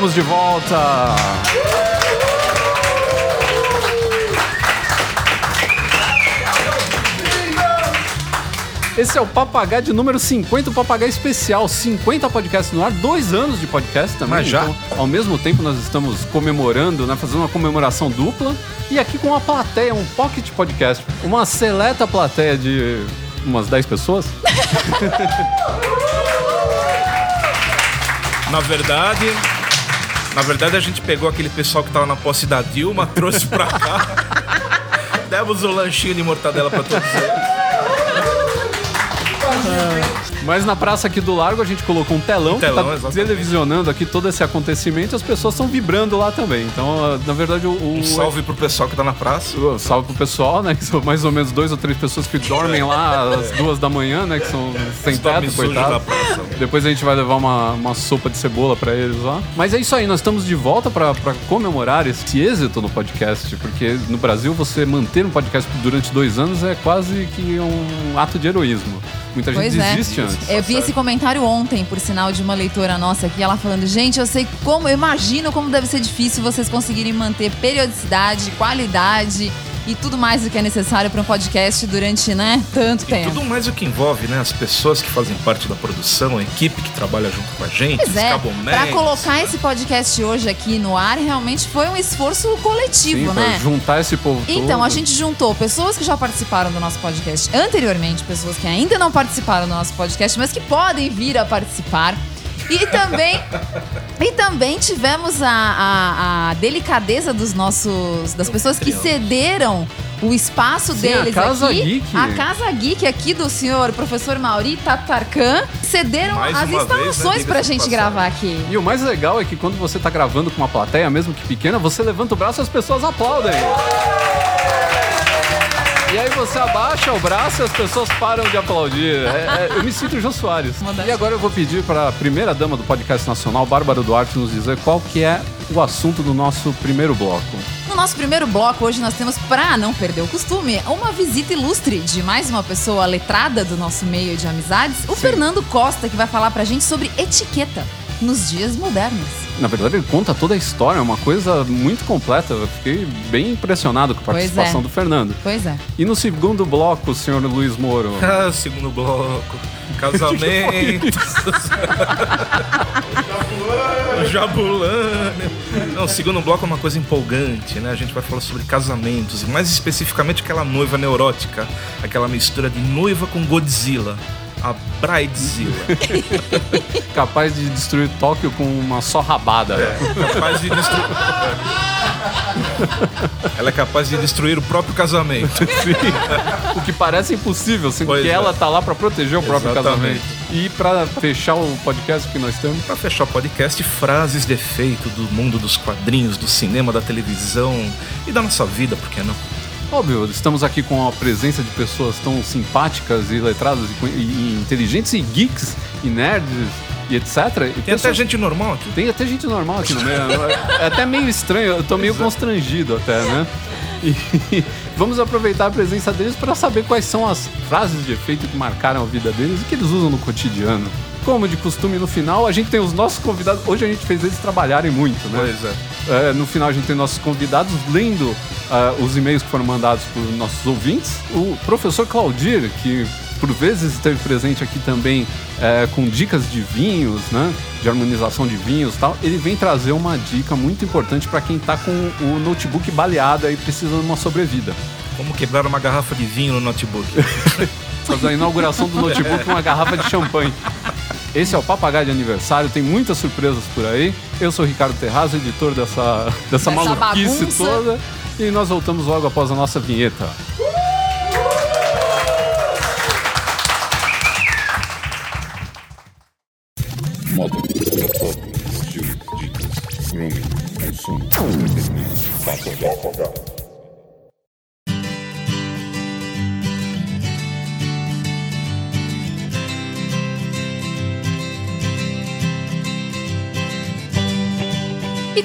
Estamos de volta! Esse é o Papagaio de número 50, o Papagaio Especial. 50 podcasts no ar, dois anos de podcast também. Mas já? Então, ao mesmo tempo, nós estamos comemorando, né, fazendo uma comemoração dupla. E aqui com uma plateia, um pocket podcast. Uma seleta plateia de umas 10 pessoas. Na verdade, na verdade a gente pegou aquele pessoal que tava na posse da Dilma, trouxe pra cá. Demos um lanchinho de mortadela pra todos eles. Mas na praça aqui do Largo a gente colocou um telão, Um telão, que tá exatamente. televisionando aqui todo esse acontecimento e as pessoas estão vibrando lá também. Então, ah, na verdade, o. o Um salve pro pessoal que tá na praça. o- Salve pro pessoal, né? Que são mais ou menos dois ou três pessoas que dormem lá às duas da manhã, né? Que são sem teto, coitado. Depois a gente vai levar uma, uma sopa de cebola pra eles lá. Mas é isso aí, nós estamos de volta pra pra comemorar esse êxito no podcast, porque no Brasil você manter um podcast durante dois anos é quase que um ato de heroísmo. Muita gente Pois é. Antes. Eu vi esse comentário ontem, por sinal de uma leitora nossa aqui, ela falando: gente, eu sei como, eu imagino como deve ser difícil vocês conseguirem manter periodicidade, qualidade e tudo mais do que é necessário para um podcast durante, né, tanto E tempo. tudo mais o que envolve, né? As pessoas que fazem parte da produção, a equipe que trabalha junto com a gente, Pois os é, pra colocar esse podcast hoje aqui no ar, realmente foi um esforço coletivo, Sim, né? juntar esse povo todo. Então, a gente juntou pessoas que já participaram do nosso podcast anteriormente, pessoas que ainda não participaram do nosso podcast, mas que podem vir a participar. E também, e também tivemos a, a- a delicadeza dos nossos, das pessoas que cederam o espaço Sim, deles a Casa aqui. Geek. A Casa Geek aqui do senhor professor Mauri Tatarkan cederam Mais as uma vez, né, instalações pra gente gravar aqui. E o mais legal é que quando você tá gravando com uma plateia, mesmo que pequena, você levanta o braço e as pessoas aplaudem. E aí você abaixa o braço e as pessoas param de aplaudir. É- é- eu me sinto Jô Soares. E agora eu vou pedir para a primeira dama do podcast nacional, Bárbara Duarte, nos dizer qual que é o assunto do nosso primeiro bloco. No nosso primeiro bloco, hoje nós temos, pra não perder o costume, uma visita ilustre de mais uma pessoa letrada do nosso meio de amizades, o Fernando Costa, que vai falar pra gente sobre etiqueta nos dias modernos. Na verdade, ele conta toda a história, é uma coisa muito completa. Eu fiquei bem impressionado com a Pois participação é. do Fernando. Pois é. E no segundo bloco, o senhor Luiz Moro. Ah, segundo bloco. Casamento. Jabulani. Não, o segundo bloco é uma coisa empolgante, né? A gente vai falar sobre casamentos, e mais especificamente aquela noiva neurótica, aquela mistura de noiva com Godzilla. A Bridezilla. capaz de destruir Tóquio com uma só rabada. capaz de destruir. Ela é capaz de destruir o próprio casamento. O que parece impossível, sendo Pois que é. ela tá lá pra proteger o próprio Exatamente. casamento. E pra fechar o podcast que nós temos, Para fechar o podcast, frases de efeito do mundo dos quadrinhos, do cinema, da televisão e da nossa vida, por que não? Óbvio, estamos aqui com a presença de pessoas tão simpáticas e letradas e, e- e inteligentes e geeks e nerds e etc. E Tem até pessoas- gente normal aqui. Tem até gente normal aqui no meio. É até meio estranho, eu tô meio constrangido até, né? E vamos aproveitar a presença deles para saber quais são as frases de efeito que marcaram a vida deles e que eles usam no cotidiano. Como de costume, no final a gente tem os nossos convidados. Hoje a gente fez eles trabalharem muito, né? Pois é. É, no final a gente tem nossos convidados lendo ah, os e-mails que foram mandados por nossos ouvintes. O professor Claudir, que por vezes esteve presente aqui também é, com dicas de vinhos, né? De harmonização de vinhos e tal. Ele vem trazer uma dica muito importante para quem tá com o notebook baleado e precisa de uma sobrevida. Como quebrar uma garrafa de vinho no notebook. Fazer a inauguração do notebook com uma garrafa de champanhe. Esse é o Papagaio de Aniversário, tem muitas surpresas por aí. Eu sou o Ricardo Terrazzo, editor dessa, dessa, Dessa maluquice bagunça. toda. E nós voltamos logo após a nossa vinheta. Moda, propósito, estilo, dicas,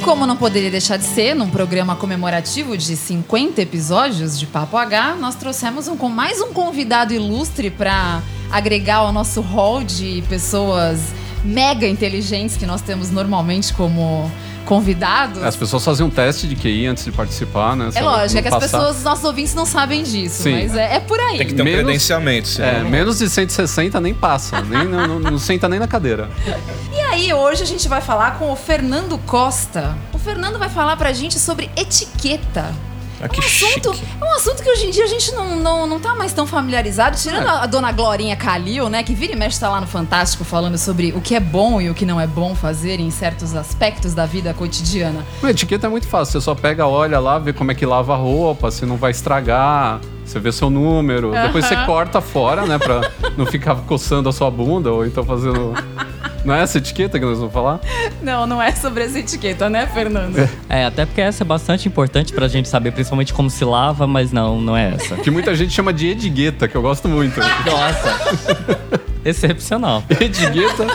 como não poderia deixar de ser, num programa comemorativo de 50 episódios de Papo H, nós trouxemos um, mais um convidado ilustre para agregar ao nosso hall de pessoas mega inteligentes que nós temos normalmente como convidados. As pessoas fazem um teste de QI antes de participar, né? Se É lógico, é que as passar- pessoas, os nossos ouvintes não sabem disso, Sim. mas é, é por aí. Tem que ter um Menos- credenciamento. senão É, menos de 160 nem passa, nem, não, não- não senta nem na cadeira. E aí, hoje a gente vai falar com o Fernando Costa. O Fernando vai falar pra gente sobre etiqueta. Ah, que um assunto, chique. é um assunto que hoje em dia a gente não, não, não tá mais tão familiarizado, tirando É. a, a dona Glorinha Calil, né? Que vira e mexe tá lá no Fantástico falando sobre o que é bom e o que não é bom fazer em certos aspectos da vida cotidiana. A etiqueta é muito fácil, você só pega, olha lá, vê como é que lava a roupa, se não vai estragar, você vê seu número, depois você corta fora, né, pra não ficar coçando a sua bunda ou então fazendo. Não é essa etiqueta que nós vamos falar? Não, não é sobre essa etiqueta, né, Fernando? É, até porque essa é bastante importante pra gente saber, principalmente como se lava, mas não, não é essa. Que muita gente chama de edigueta, que eu gosto muito. Nossa! Excepcional. edigueta.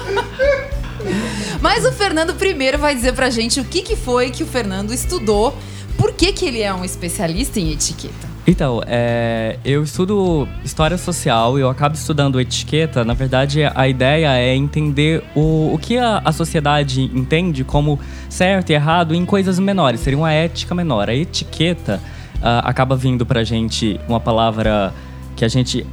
Mas o Fernando primeiro vai dizer pra gente o que, que foi que o Fernando estudou, por que, que ele é um especialista em etiqueta. Então, é, eu estudo história social e eu acabo estudando etiqueta. Na verdade, a ideia é entender o, o que a, a sociedade entende como certo e errado em coisas menores. Seria uma ética menor. A etiqueta ah, acaba vindo pra gente uma palavra que a gente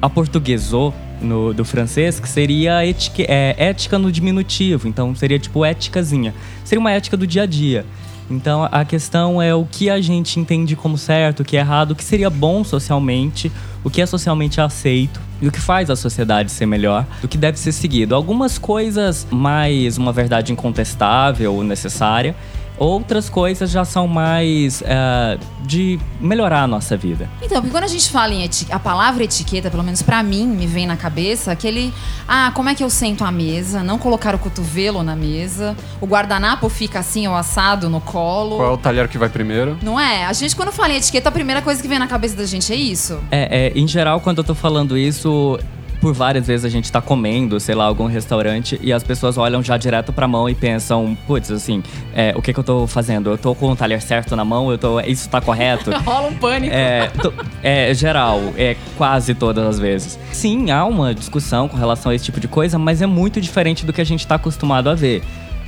aportuguesou no, do francês, que seria etique, é, ética no diminutivo. Então, seria tipo éticazinha. Seria uma ética do dia a dia. Então a questão é o que a gente entende como certo, o que é errado, o que seria bom socialmente, o que é socialmente aceito e o que faz a sociedade ser melhor, o que deve ser seguido. Algumas coisas mais uma verdade incontestável, necessária, outras coisas já são mais eh, de melhorar a nossa vida. Então, porque quando a gente fala em a palavra etiqueta, pelo menos pra mim, me vem na cabeça aquele, ah, como é que eu sento à mesa, não colocar o cotovelo na mesa, o guardanapo fica assim, ou assado no colo. Qual é o talher que vai primeiro? Não é? A gente, quando fala em etiqueta, a primeira coisa que vem na cabeça da gente é isso. É, é, em geral, quando eu tô falando isso, por várias vezes a gente tá comendo, sei lá, algum restaurante e as pessoas olham já direto pra mão e pensam, putz, assim, é, o que que eu tô fazendo? Eu tô com o talher certo na mão? Eu tô, isso tá correto? Rola um pânico. É, to- é geral, é quase todas as vezes. Sim, há uma discussão com relação a esse tipo de coisa, mas é muito diferente do que a gente está acostumado a ver.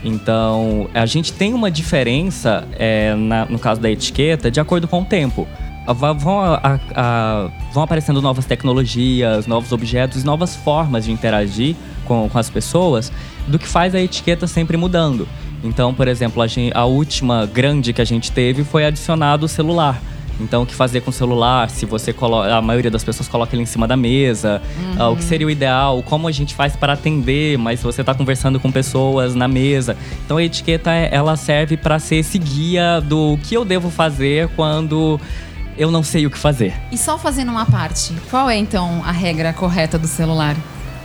Então, a gente tem uma diferença, é, na- no caso da etiqueta, de acordo com o tempo. Vão, a- a- vão aparecendo novas tecnologias, novos objetos, novas formas de interagir com, com as pessoas, do que faz a etiqueta sempre mudando. Então, por exemplo, a, gen- a última grande que a gente teve foi adicionado o celular. Então, o que fazer com o celular? Se você coloca. A maioria das pessoas coloca ele em cima da mesa. ah, o que seria o ideal? Como a gente faz para atender? Mas se você está conversando com pessoas na mesa. Então, a etiqueta ela serve para ser esse guia do que eu devo fazer quando eu não sei o que fazer. E só fazendo uma parte, qual é então a regra correta do celular?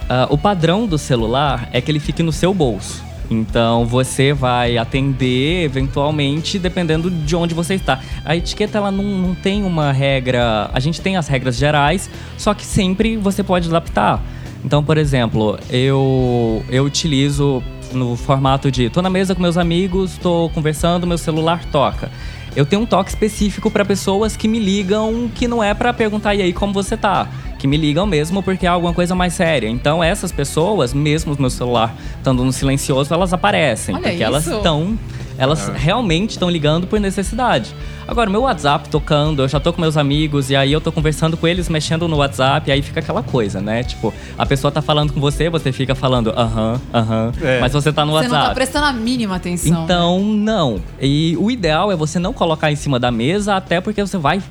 Ah, o padrão do celular é que ele fique no seu bolso. Então você vai atender eventualmente dependendo de onde você está. A etiqueta ela não, não tem uma regra. A gente tem as regras gerais, só que sempre você pode adaptar. Então, por exemplo, eu, eu utilizo no formato de tô na mesa com meus amigos, tô conversando, meu celular toca. Eu tenho um toque específico para pessoas que me ligam que não é para perguntar e aí como você tá, que me ligam mesmo porque é alguma coisa mais séria. Então essas pessoas, mesmo o meu celular estando no silencioso, elas aparecem, Olha porque elas isso. estão elas realmente estão ligando por necessidade. Agora, meu WhatsApp tocando, eu já tô com meus amigos e aí eu tô conversando com eles, mexendo no WhatsApp, e aí fica aquela coisa, né? Tipo, a pessoa tá falando com você, você fica falando aham, aham, É. mas você tá no Você WhatsApp. não tá prestando a mínima atenção. né? Então, não. E o ideal é você não colocar em cima da mesa, até porque você vai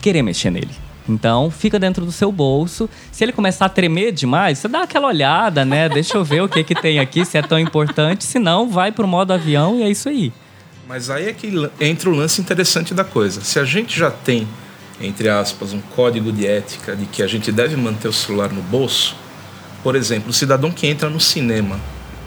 querer mexer nele. Então, fica dentro do seu bolso. Se ele começar a tremer demais, você dá aquela olhada, né? Deixa eu ver o que, que tem aqui, se é tão importante. Se não, vai pro modo avião e é isso aí. Mas aí é que entra o lance interessante da coisa. Se a gente já tem, entre aspas, um código de ética de que a gente deve manter o celular no bolso, por exemplo, o cidadão que entra no cinema,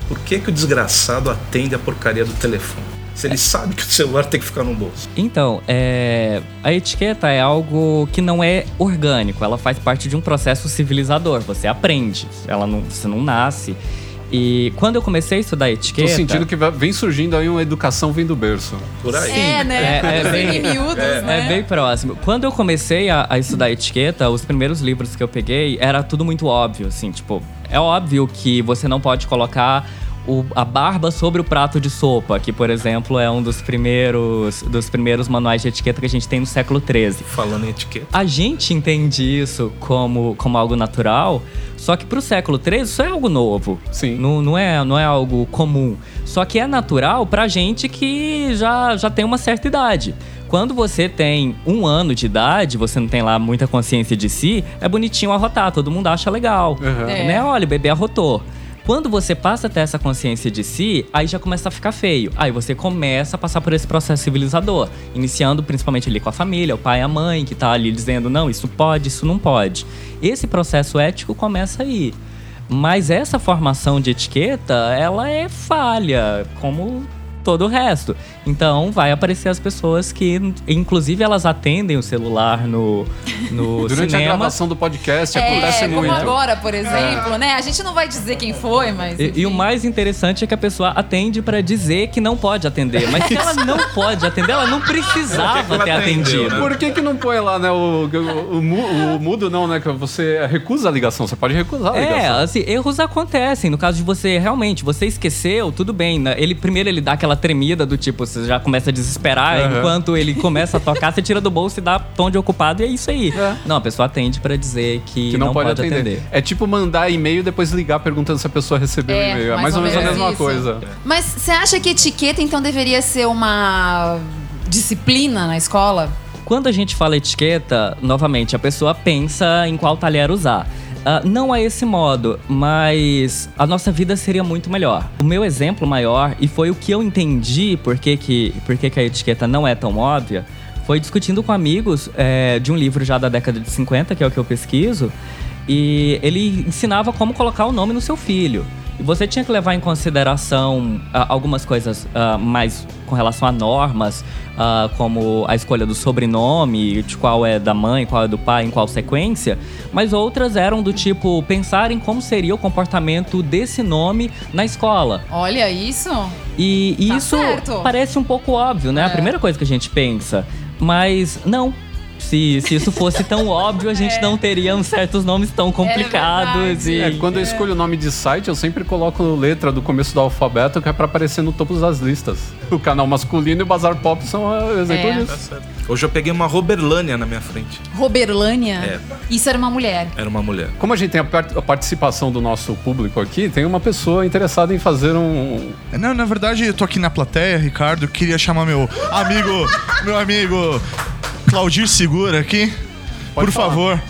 por que, que o desgraçado atende a porcaria do telefone? Se ele sabe que o celular tem que ficar no bolso. Então, é, a etiqueta é algo que não é orgânico, ela faz parte de um processo civilizador. Você aprende, ela não, você não nasce. E quando eu comecei a estudar Tô etiqueta. sentindo que vem surgindo aí uma educação vindo do berço. Por aí. É, né? É, é bem- Em miúdos, né? É bem próximo. Quando eu comecei a, a estudar etiqueta, os primeiros livros que eu peguei era tudo muito óbvio, assim, tipo, é óbvio que você não pode colocar o- a barba sobre o prato de sopa, que, por exemplo, é um dos primeiros, dos primeiros manuais de etiqueta que a gente tem no século XIII. Falando em etiqueta. A gente entende isso como, como algo natural, só que pro século XIII isso é algo novo. Sim. Não, não, é, não é algo comum. Só que é natural pra gente que já, já tem uma certa idade. Quando você tem um ano de idade, você não tem lá muita consciência de si, é bonitinho arrotar, todo mundo acha legal. Uhum. É. Né? Olha, o bebê arrotou. Quando você passa a ter essa consciência de si, aí já começa a ficar feio. Aí você começa a passar por esse processo civilizador, iniciando principalmente ali com a família, o pai e a mãe, que tá ali dizendo, não, isso pode, isso não pode. Esse processo ético começa aí. Mas essa formação de etiqueta, ela é falha, como todo o resto. Então vai aparecer as pessoas que, inclusive, elas atendem o celular no, no Durante a cinema. gravação do podcast acontece É, como muito. agora, por exemplo, né? A gente não vai dizer quem foi, mas. E, e o mais interessante é que a pessoa atende pra dizer que não pode atender. Mas se ela não pode atender, ela não que precisava que ela ter atendeu, atendido. né? Por que, que não põe lá, né, o, o, o o mudo não, né? Que você recusa a ligação. Você pode recusar a É, ligação. assim, erros acontecem. No caso de você, realmente, você esqueceu, tudo bem. né? Ele primeiro ele dá aquela tremida do tipo, você já começa a desesperar, Aham. enquanto ele começa a tocar, você tira do bolso e dá tom de ocupado e é isso aí. É. Não, a pessoa atende pra dizer que, que não, pode, atender. É tipo mandar e-mail e depois ligar perguntando se a pessoa recebeu É, o e-mail. É mais mais ou ou menos a mesma isso. coisa. Mas você acha que etiqueta, então, deveria ser uma disciplina na escola? Quando a gente fala etiqueta, novamente, a pessoa pensa em qual talher usar. Ah, não é esse modo, mas a nossa vida seria muito melhor. O meu exemplo maior, e foi o que eu entendi por que, que, por que, que a etiqueta não é tão óbvia, foi discutindo com amigos é, de um livro já da década de 50, que é o que eu pesquiso, e ele ensinava como colocar o nome no seu filho. E você tinha que levar em consideração ah, algumas coisas ah, mais com relação a normas, ah, como a escolha do sobrenome, de qual é da mãe, qual é do pai, em qual sequência, mas outras eram do tipo pensar em como seria o comportamento desse nome na escola. Olha isso. E, e Tá isso certo. parece um pouco óbvio, né? É. A primeira coisa que a gente pensa. Mas não. Se, se isso fosse tão óbvio, a gente não teria uns certos nomes tão complicados. verdade. e... É, quando eu escolho o nome de site, eu sempre coloco letra do começo do alfabeto que é pra aparecer no topo das listas. O canal masculino e o Bazar Pop são uh, exemplo É. Tá disso. certo. Hoje eu peguei uma Roberlânia na minha frente. Roberlânia. É. Isso era uma mulher. Era uma mulher. Como a gente tem a, par- a participação do nosso público aqui, tem uma pessoa interessada em fazer um. Não, na verdade, eu tô aqui na plateia, Ricardo. Queria chamar meu amigo, meu amigo Claudir Segura aqui. Pode Por falar. favor.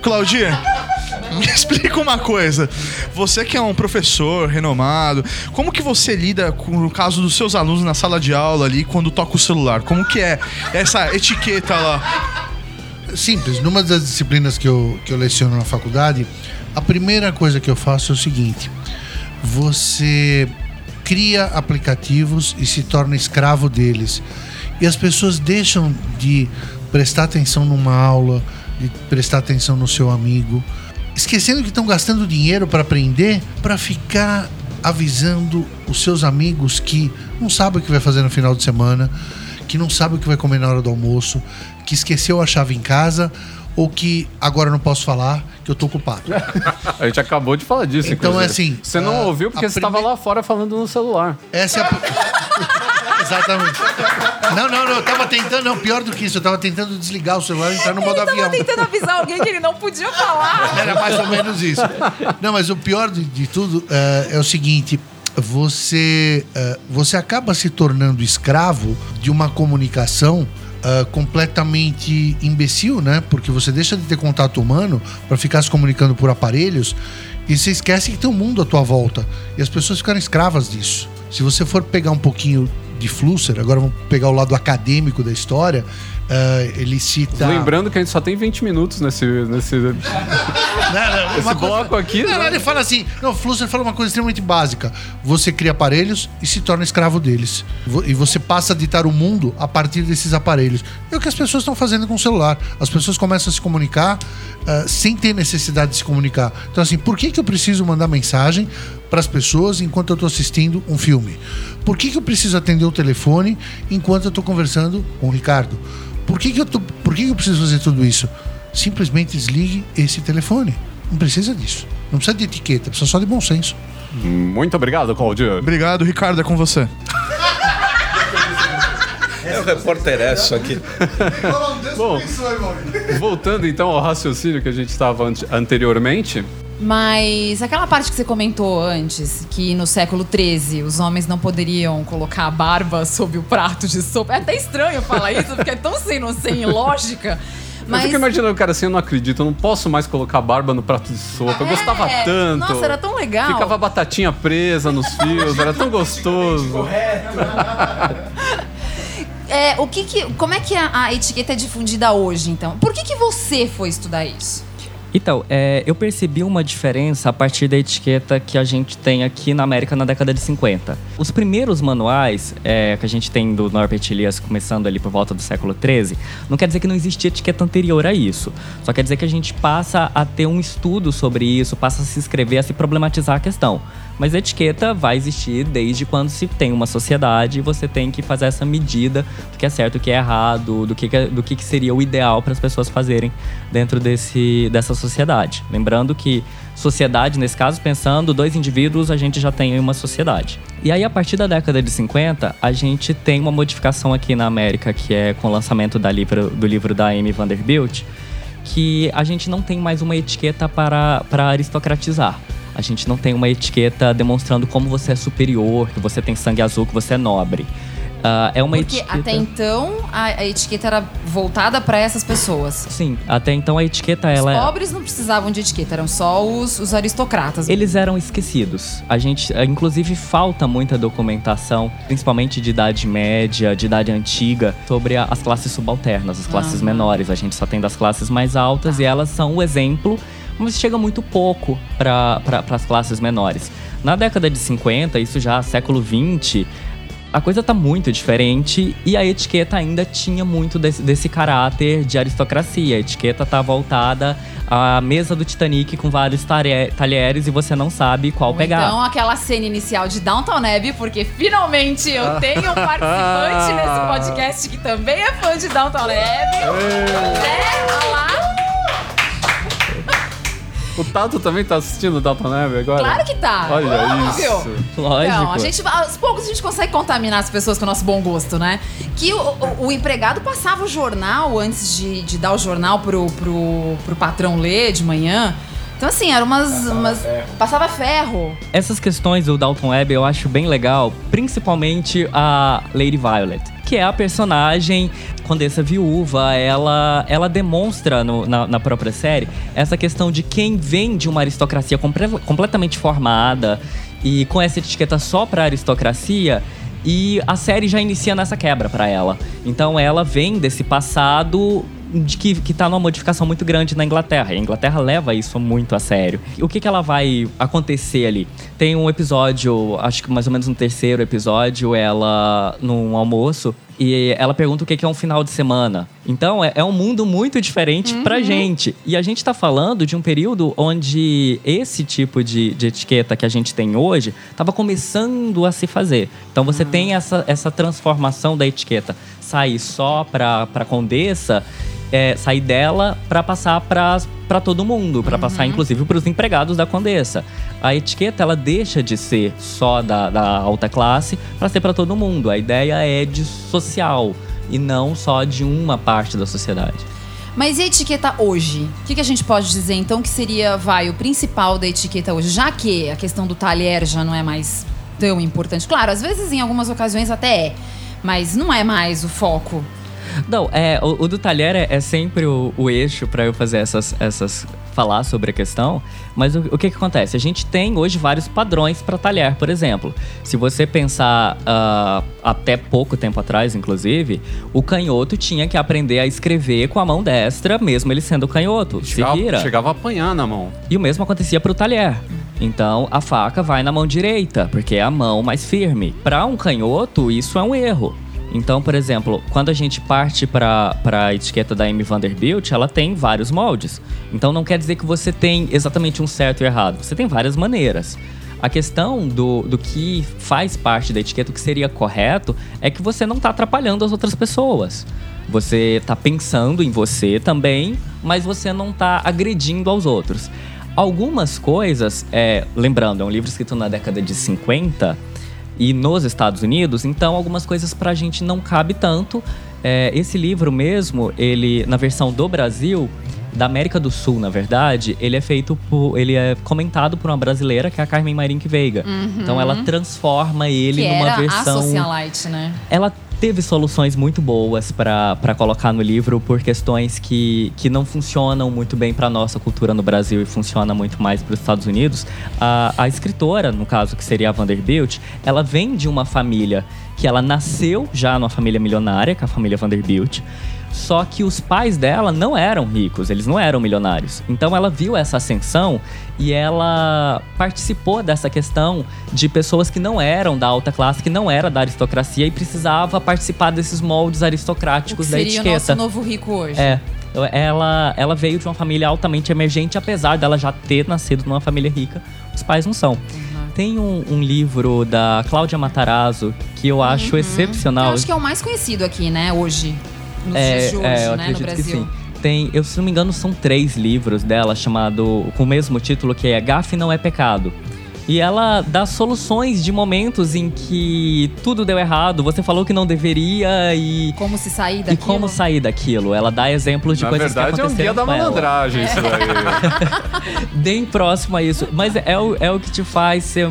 Claudir, me explica uma coisa. Você que é um professor renomado, como que você lida com o caso dos seus alunos na sala de aula ali quando toca o celular? Como que é essa etiqueta lá? Simples. Numa das disciplinas que eu, que eu leciono na faculdade, a primeira coisa que eu faço é o seguinte: você cria aplicativos e se torna escravo deles. E as pessoas deixam de prestar atenção numa aula, de prestar atenção no seu amigo, esquecendo que estão gastando dinheiro para aprender, para ficar avisando os seus amigos que não sabem o que vai fazer no final de semana, que não sabe o que vai comer na hora do almoço, que esqueceu a chave em casa ou que agora não posso falar, que eu tô ocupado. A gente acabou de falar disso. Então, inclusive. é assim, Você não a- ouviu porque você estava prime- lá fora falando no celular. Essa é a... Exatamente. Não, não, não, eu tava tentando, não, pior do que isso, eu tava tentando desligar o celular e entrar no modo Tava avião. tentando avisar alguém que ele não podia falar. Era mais ou menos isso. Não, mas o pior de, de tudo eh, é o seguinte: você, eh, você acaba se tornando escravo de uma comunicação eh, completamente imbecil, né? Porque você deixa de ter contato humano para ficar se comunicando por aparelhos e você esquece que tem um mundo à tua volta e as pessoas ficaram escravas disso. Se você for pegar um pouquinho de Flusser, agora vamos pegar o lado acadêmico da história, eh, ele cita. Lembrando que a gente só tem 20 minutos nesse, nesse, Não, não, esse uma coisa- bloco aqui. Não, né? não, ele fala assim. Não, Flusser fala uma coisa extremamente básica. Você cria aparelhos e se torna escravo deles. E você passa a ditar o mundo a partir desses aparelhos. É o que as pessoas estão fazendo com o celular. As pessoas começam a se comunicar ah, sem ter necessidade de se comunicar. Então, assim, por que, que eu preciso mandar mensagem para as pessoas enquanto eu estou assistindo um filme? Por que, que eu preciso atender o telefone enquanto eu estou conversando com o Ricardo? Por que, que, eu, tô, por que, que eu preciso fazer tudo isso? Simplesmente desligue esse telefone. Não precisa disso. Não precisa de etiqueta, precisa só de bom senso. Muito obrigado, Claudio. Obrigado, Ricardo, é com você. É o repórter isso aqui. Bom, voltando então ao raciocínio que a gente estava ante- anteriormente, Mas aquela parte que você comentou antes, que no século XIII os homens não poderiam colocar a barba sob o prato de sopa. É até estranho falar isso, porque é tão sem, sem lógica. eu Mas fico imaginando o cara assim, eu não acredito, eu não posso mais colocar barba no prato de sopa. Eu gostava É, tanto. Nossa, era tão legal. Ficava a batatinha presa nos fios, era tão gostoso. É, o que que, como é que a, a etiqueta é difundida hoje, então? Por que, que você foi estudar isso? Então, é, eu percebi uma diferença a partir da etiqueta que a gente tem aqui na América na década de 50. Os primeiros manuais é, que a gente tem do Norbert Elias começando ali por volta do século 13, não quer dizer que não existia etiqueta anterior a isso. Só quer dizer que a gente passa a ter um estudo sobre isso, passa a se escrever, a se problematizar a questão. Mas etiqueta vai existir desde quando se tem uma sociedade e você tem que fazer essa medida do que é certo, do que é errado, do que, do que seria o ideal para as pessoas fazerem dentro desse, dessa sociedade. Lembrando que sociedade, nesse caso, pensando dois indivíduos, a gente já tem uma sociedade. E aí, a partir da década de 50, a gente tem uma modificação aqui na América, que é com o lançamento da livro, do livro da Amy Vanderbilt, que a gente não tem mais uma etiqueta para, para aristocratizar. A gente não tem uma etiqueta demonstrando como você é superior, que você tem sangue azul, que você é nobre. Ah, é uma Porque etiqueta... até então a, etiqueta era voltada para essas pessoas. Sim, até então a etiqueta ela Os é... pobres não precisavam de etiqueta, eram só os, os aristocratas. Eles eram esquecidos. A gente, eh, inclusive, falta muita documentação, principalmente de idade média, de idade antiga, sobre as classes subalternas, as classes menores. A gente só tem das classes mais altas e elas são o exemplo, mas chega muito pouco para as classes menores. Na década de 50, isso já século 20, a coisa tá muito diferente e a etiqueta ainda tinha muito desse, desse caráter de aristocracia. A etiqueta tá voltada à mesa do Titanic com vários talhe- talheres e você não sabe qual Ou pegar. Então, aquela cena inicial de Downtown Abbey, porque finalmente eu tenho um participante nesse podcast que também é fã de Downtown Abbey. É, olha lá. O Tato também tá assistindo Dalton Neve agora? Claro que tá. Olha Óbvio. isso. Lógico. Não, a gente, aos poucos a gente consegue contaminar as pessoas com o nosso bom gosto, né? Que o, o- o empregado passava o jornal antes de, de dar o jornal pro, pro, pro patrão ler de manhã. Então, assim, era umas. umas passava ferro. Essas questões do Dalton Webb eu acho bem legal, principalmente a Lady Violet, que é a personagem condessa viúva. Ela, ela demonstra no- na, na própria série essa questão de quem vem de uma aristocracia compre- completamente formada e com essa etiqueta só pra aristocracia. E a série já inicia nessa quebra pra ela. Então ela vem desse passado de que, que tá numa modificação muito grande na Inglaterra. E a Inglaterra leva isso muito a sério. O que, que ela vai acontecer ali? Tem um episódio, acho que mais ou menos no terceiro episódio, ela num almoço. E ela pergunta o que que é um final de semana. Então, é, é um mundo muito diferente pra gente. E a gente tá falando de um período onde esse tipo de, de etiqueta que a gente tem hoje tava começando a se fazer. Então, você tem essa, essa transformação da etiqueta. Sair só pra, pra condessa é, sair dela para passar para todo mundo, para passar inclusive para os empregados da Condessa. A etiqueta ela deixa de ser só da, da alta classe para ser para todo mundo. A ideia é de social e não só de uma parte da sociedade. Mas e a etiqueta hoje? O que, que a gente pode dizer então que seria, vai, o principal da etiqueta hoje? Já que a questão do talher já não é mais tão importante. Claro, às vezes em algumas ocasiões até é, mas não é mais o foco. Não, é, o, o do talher é, é sempre o, o eixo para eu fazer essas, essas. falar sobre a questão. Mas o, o que, que acontece? A gente tem hoje vários padrões para talher, por exemplo. Se você pensar ah, até pouco tempo atrás, inclusive, o canhoto tinha que aprender a escrever com a mão destra, mesmo ele sendo canhoto. Se Chegava, vira. chegava a apanhar na mão. E o mesmo acontecia pro talher. Então a faca vai na mão direita, porque é a mão mais firme. Para um canhoto, isso é um erro. Então, por exemplo, quando a gente parte para a etiqueta da Amy Vanderbilt, ela tem vários moldes. Então não quer dizer que você tem exatamente um certo e errado. Você tem várias maneiras. A questão do, do que faz parte da etiqueta, o que seria correto, é que você não está atrapalhando as outras pessoas. Você está pensando em você também, mas você não está agredindo aos outros. Algumas coisas, é, lembrando, é um livro escrito na década de 50 e nos Estados Unidos, então algumas coisas pra gente não cabe tanto. É, esse livro mesmo, ele na versão do Brasil, da América do Sul, na verdade, ele é feito por. ele é comentado por uma brasileira, que é a Carmen Marink Veiga. Então ela transforma ele que numa era versão a socialite, né? ela teve soluções muito boas pra colocar no livro por questões que, que não funcionam muito bem pra nossa cultura no Brasil e funciona muito mais para os Estados Unidos. A, a escritora, no caso que seria a Vanderbilt, ela vem de uma família que ela nasceu já numa família milionária, que é a família Vanderbilt. Só que os pais dela não eram ricos, eles não eram milionários. Então ela viu essa ascensão e ela participou dessa questão de pessoas que não eram da alta classe, que não era da aristocracia e precisava participar desses moldes O que aristocráticos da seria o etiqueta. nosso novo rico hoje. É. Ela, ela veio de uma família altamente emergente, apesar dela já ter nascido numa família rica. Os pais não são. Tem um, um livro da Cláudia Matarazzo que eu acho Eu excepcional. acho que é o mais conhecido aqui, né, hoje. Nos É, dias de hoje, é, eu né, no acredito que Brasil. sim. Tem, eu, se não me engano, são três livros dela chamado com o mesmo título que é Gafe não é pecado. E ela dá soluções de momentos em que tudo deu errado, você falou que não deveria e Como se sair e daquilo. como sair daquilo. Ela dá exemplos de Na coisas verdade, que é um aconteceram guia da malandragem isso daí. Bem próximo a isso. Mas é o, é o que te faz ser-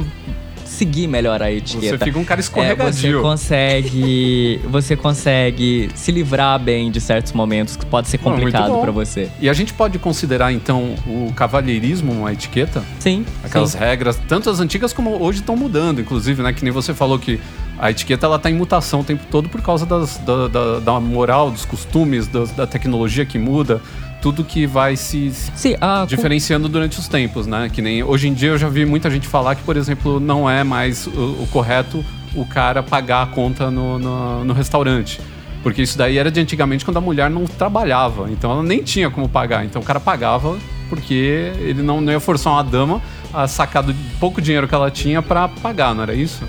seguir melhor a etiqueta. Você fica um cara É, você escorregadio. consegue, você consegue se livrar bem de certos momentos que pode ser muito complicado pra você. E a gente pode considerar, então, o cavalheirismo uma etiqueta? Sim. Aquelas sim. regras, tanto as antigas como hoje estão mudando, inclusive, né? Que nem você falou que a etiqueta ela tá em mutação o tempo todo por causa das- da, da- da moral, dos costumes, das- da tecnologia que muda, tudo que vai se, se Sim, a diferenciando durante os tempos, né? Que nem hoje em dia eu já vi muita gente falar que, por exemplo, não é mais o, o correto o cara pagar a conta no, no, no restaurante. Porque isso daí era de antigamente quando a mulher não trabalhava. Então ela nem tinha como pagar. Então o cara pagava porque ele não, não ia forçar uma dama a sacar do pouco dinheiro que ela tinha pra pagar, não era isso?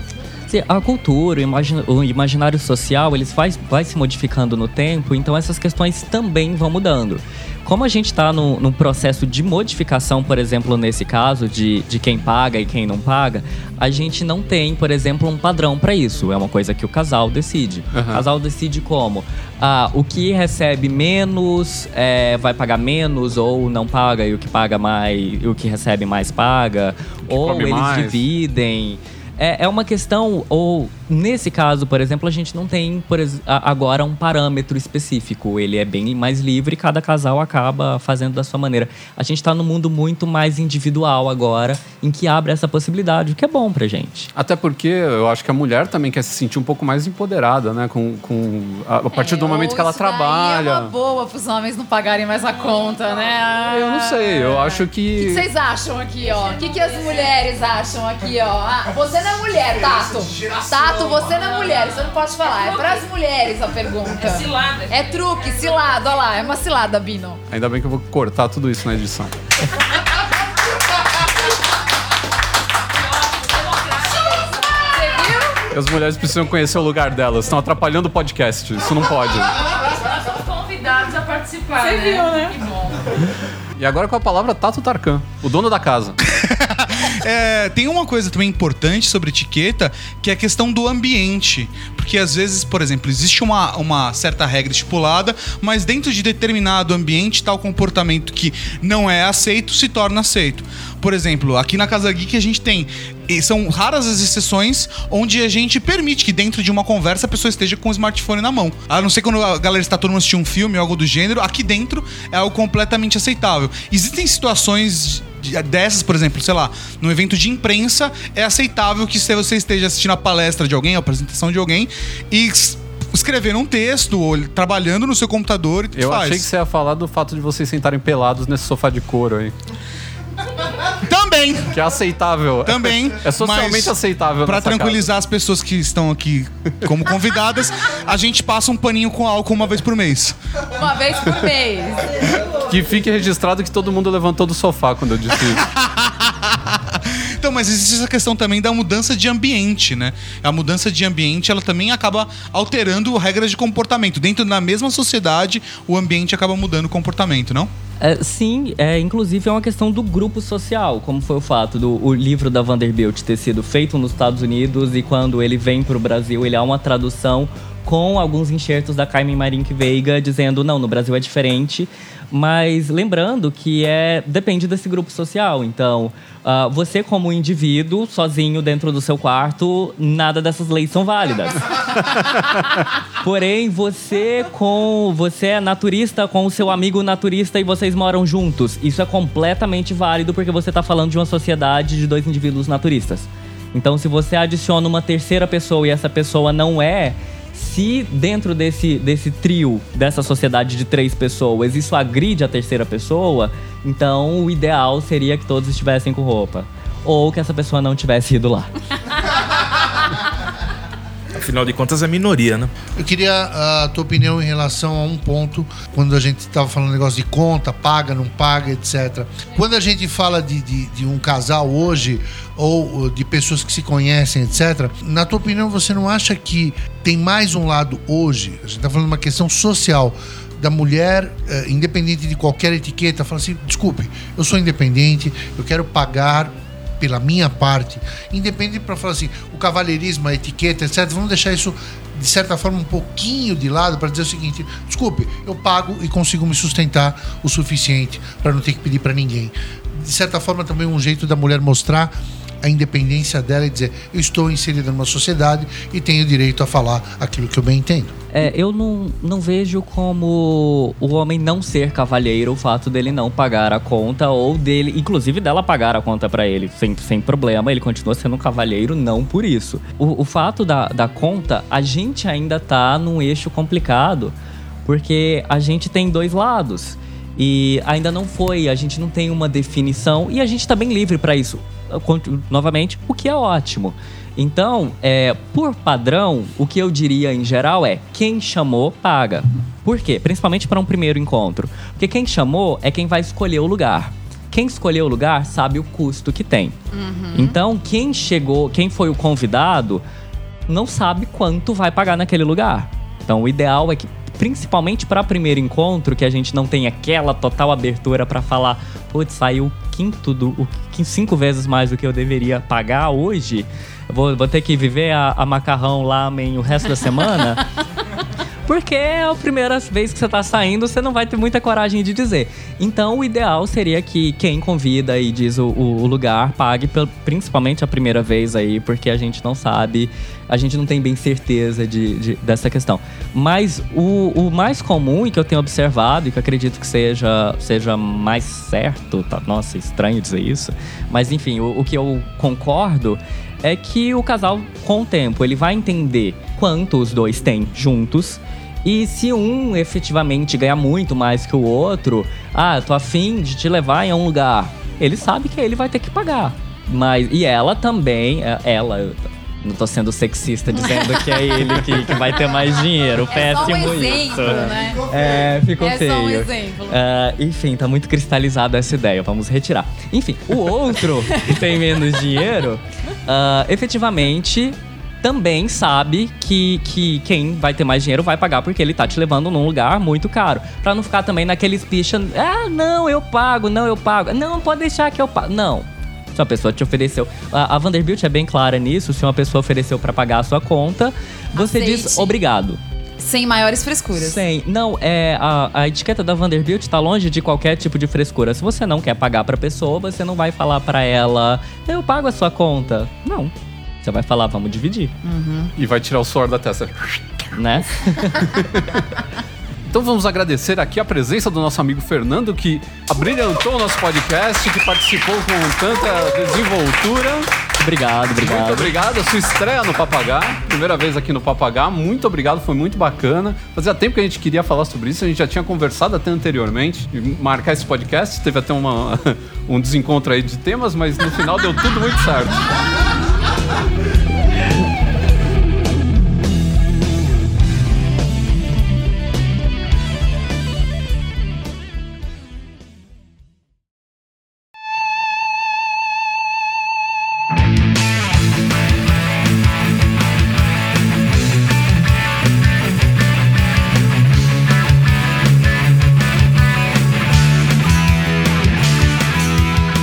A cultura, o, imaginário social, eles vai, vai se modificando no tempo, então essas questões também vão mudando. Como a gente está no, num processo de modificação, por exemplo, nesse caso, de, de quem paga e quem não paga, a gente não tem, por exemplo, um padrão para isso. É uma coisa que o casal decide. Aham. O casal decide como? Ah, o que recebe menos é, vai pagar menos ou não paga, e o que paga mais, e o que recebe mais paga, ou eles mais. dividem. É, é uma questão, ou nesse caso, por exemplo, a gente não tem por ex- a- agora um parâmetro específico. Ele é bem mais livre, cada casal acaba fazendo da sua maneira. A gente tá num mundo muito mais individual agora, em que abre essa possibilidade, o que é bom pra gente. Até porque eu acho que a mulher também quer se sentir um pouco mais empoderada, né? Com, com a, a partir do É, momento ou que ela trabalha. É uma boa pros homens não pagarem mais a conta, né? Eu não sei, eu acho O que que. vocês acham aqui, ó? O que, que as mulheres acham aqui, ó? Ah, você não é mulher, Tato. Tato, você não é mulher, você não pode falar. É pras mulheres a pergunta. É cilada. É truque, cilada, olha lá. É uma cilada, Bino. Ainda bem que eu vou cortar tudo isso na edição. Você viu? As mulheres precisam conhecer o lugar delas, estão atrapalhando o podcast. Isso não pode. convidados a participar. Você né? viu, né? Que bom. E agora com a palavra Tato Tarkan, o dono da casa. É, tem uma coisa também importante sobre etiqueta, que é a questão do ambiente. Porque às vezes, por exemplo, existe uma, uma certa regra estipulada, mas dentro de determinado ambiente, tal comportamento que não é aceito se torna aceito. Por exemplo, aqui na Casa Geek a gente tem. E são raras as exceções onde a gente permite que dentro de uma conversa a pessoa esteja com o smartphone na mão. A não ser quando a galera está todo mundo assistindo um filme ou algo do gênero, aqui dentro é algo completamente aceitável. Existem situações de- dessas, por exemplo, sei lá, num evento de imprensa, é aceitável que se você esteja assistindo a palestra de alguém, a apresentação de alguém, e escrever um texto ou trabalhando no seu computador e tudo Eu faz. achei que você ia falar do fato de vocês sentarem pelados nesse sofá de couro aí. Também! Que é aceitável. Também. É socialmente mas aceitável Pra tranquilizar as pessoas que estão aqui como convidadas, a gente passa um paninho com álcool uma vez por mês. Uma vez por mês. casa. Que fique registrado que todo mundo levantou do sofá quando eu disse isso. Então, mas existe essa questão também da mudança de ambiente, né? A mudança de ambiente, ela também acaba alterando regras de comportamento. Dentro da mesma sociedade, o ambiente acaba mudando o comportamento, não? É, sim, é, inclusive é uma questão do grupo social, como foi o fato do o livro da Vanderbilt ter sido feito nos Estados Unidos e quando ele vem para o Brasil, ele há uma tradução com alguns enxertos da Carmen Marink Veiga dizendo não, no Brasil é diferente, mas lembrando que é depende desse grupo social. Então, ah, você como indivíduo sozinho dentro do seu quarto, nada dessas leis são válidas. Porém, você com você é naturista com o seu amigo naturista e vocês moram juntos. Isso é completamente válido porque você está falando de uma sociedade de dois indivíduos naturistas. Então, se você adiciona uma terceira pessoa e essa pessoa não é, se dentro desse, desse trio, dessa sociedade de três pessoas, isso agride a terceira pessoa, então o ideal seria que todos estivessem com roupa. Ou que essa pessoa não tivesse ido lá. Afinal de contas, é minoria, né? Eu queria a tua opinião em relação a um ponto, quando a gente estava falando negócio de conta, paga, não paga, etc. Quando a gente fala de, de, de um casal hoje, ou de pessoas que se conhecem, etc., na tua opinião, você não acha que tem mais um lado hoje? A gente está falando de uma questão social da mulher, eh, independente de qualquer etiqueta, fala assim: desculpe, eu sou independente, eu quero pagar pela minha parte, independente para falar assim, o cavalheirismo, a etiqueta, etc. Vamos deixar isso de certa forma um pouquinho de lado para dizer o seguinte: desculpe, eu pago e consigo me sustentar o suficiente para não ter que pedir para ninguém. De certa forma também um jeito da mulher mostrar a independência dela e dizer eu estou inserida numa sociedade e tenho direito a falar aquilo que eu bem entendo. É, eu não, não vejo como o homem não ser cavalheiro o fato dele não pagar a conta ou dele, inclusive dela pagar a conta pra ele, sem, sem problema, ele continua sendo um cavalheiro, não por isso. O, o fato da, da conta, a gente ainda tá num eixo complicado, porque a gente tem dois lados. E ainda não foi, a gente não tem uma definição e a gente tá bem livre pra isso. Novamente, o que é ótimo. Então, é, por padrão, o que eu diria em geral é quem chamou, paga. Por quê? Principalmente para um primeiro encontro. Porque quem chamou é quem vai escolher o lugar. Quem escolheu o lugar sabe o custo que tem. Então, quem chegou, quem foi o convidado, não sabe quanto vai pagar naquele lugar. Então, o ideal é que, principalmente para primeiro encontro, que a gente não tem aquela total abertura para falar, putz, saiu quinto do, o cinco vezes mais do que eu deveria pagar hoje. Vou, vou ter que viver a, a macarrão lá o resto da semana. Porque é a primeira vez que você tá saindo, você não vai ter muita coragem de dizer. Então, o ideal seria que quem convida e diz o, o- lugar pague, principalmente a primeira vez aí, porque a gente não sabe, a gente não tem bem certeza de, de- dessa questão. Mas o, o mais comum e que eu tenho observado, e que acredito que seja, seja mais certo, tá? nossa, estranho dizer isso, mas enfim, o, o que eu concordo é que o casal, com o tempo, ele vai entender quanto os dois têm juntos. E se um efetivamente ganhar muito mais que o outro, ah, tô afim de te levar em um lugar, ele sabe que ele vai ter que pagar. Mas, e ela também, é- ela, não tô sendo sexista dizendo que é ele que, que vai ter mais dinheiro. É só um Péssimo exemplo, isso. né? É, ficou É feio. só um exemplo. Ah, enfim, tá muito cristalizada essa ideia, vamos retirar. Enfim, o outro que tem menos dinheiro, ah, efetivamente também sabe que, que quem vai ter mais dinheiro vai pagar porque ele tá te levando num lugar muito caro. Pra não ficar também naqueles picha, ah, não, eu pago, não, eu pago. Não, pode deixar que eu pago. Não. Se uma pessoa te ofereceu. A, a Vanderbilt é bem clara nisso. Se uma pessoa ofereceu pra pagar a sua conta, você diz Aceite. obrigado. Sem maiores frescuras. Sem. Não, é a, a etiqueta da Vanderbilt tá longe de qualquer tipo de frescura. Se você não quer pagar pra pessoa, você não vai falar pra ela, eu pago a sua conta. Não. Você vai falar, vamos dividir, E vai tirar o suor da testa. né? Então vamos agradecer aqui a presença do nosso amigo Fernando, que abrilhantou o nosso podcast, que participou com tanta desenvoltura. obrigado, obrigado. Muito obrigado, a sua estreia no Papagá, primeira vez aqui no Papagá, muito obrigado, foi muito bacana. Fazia tempo que a gente queria falar sobre isso, a gente já tinha conversado até anteriormente, marcar esse podcast, teve até uma, um desencontro aí de temas, mas no final deu tudo muito certo.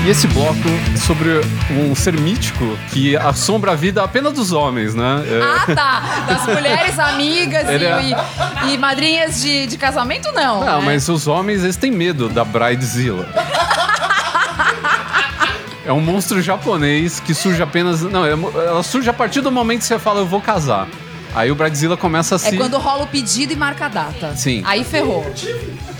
E esse bloco é sobre um ser mítico que assombra a vida apenas dos homens, né? É, Ah, tá. Das mulheres amigas e- é- e, e madrinhas de, de casamento, não. Não, né? mas os homens, eles têm medo da Bridezilla. É um monstro japonês que surge apenas... Não, é- ela surge a partir do momento que você fala, eu vou casar. Aí o Bridezilla começa a É se... quando rola o pedido e marca a data. Sim. Aí ferrou.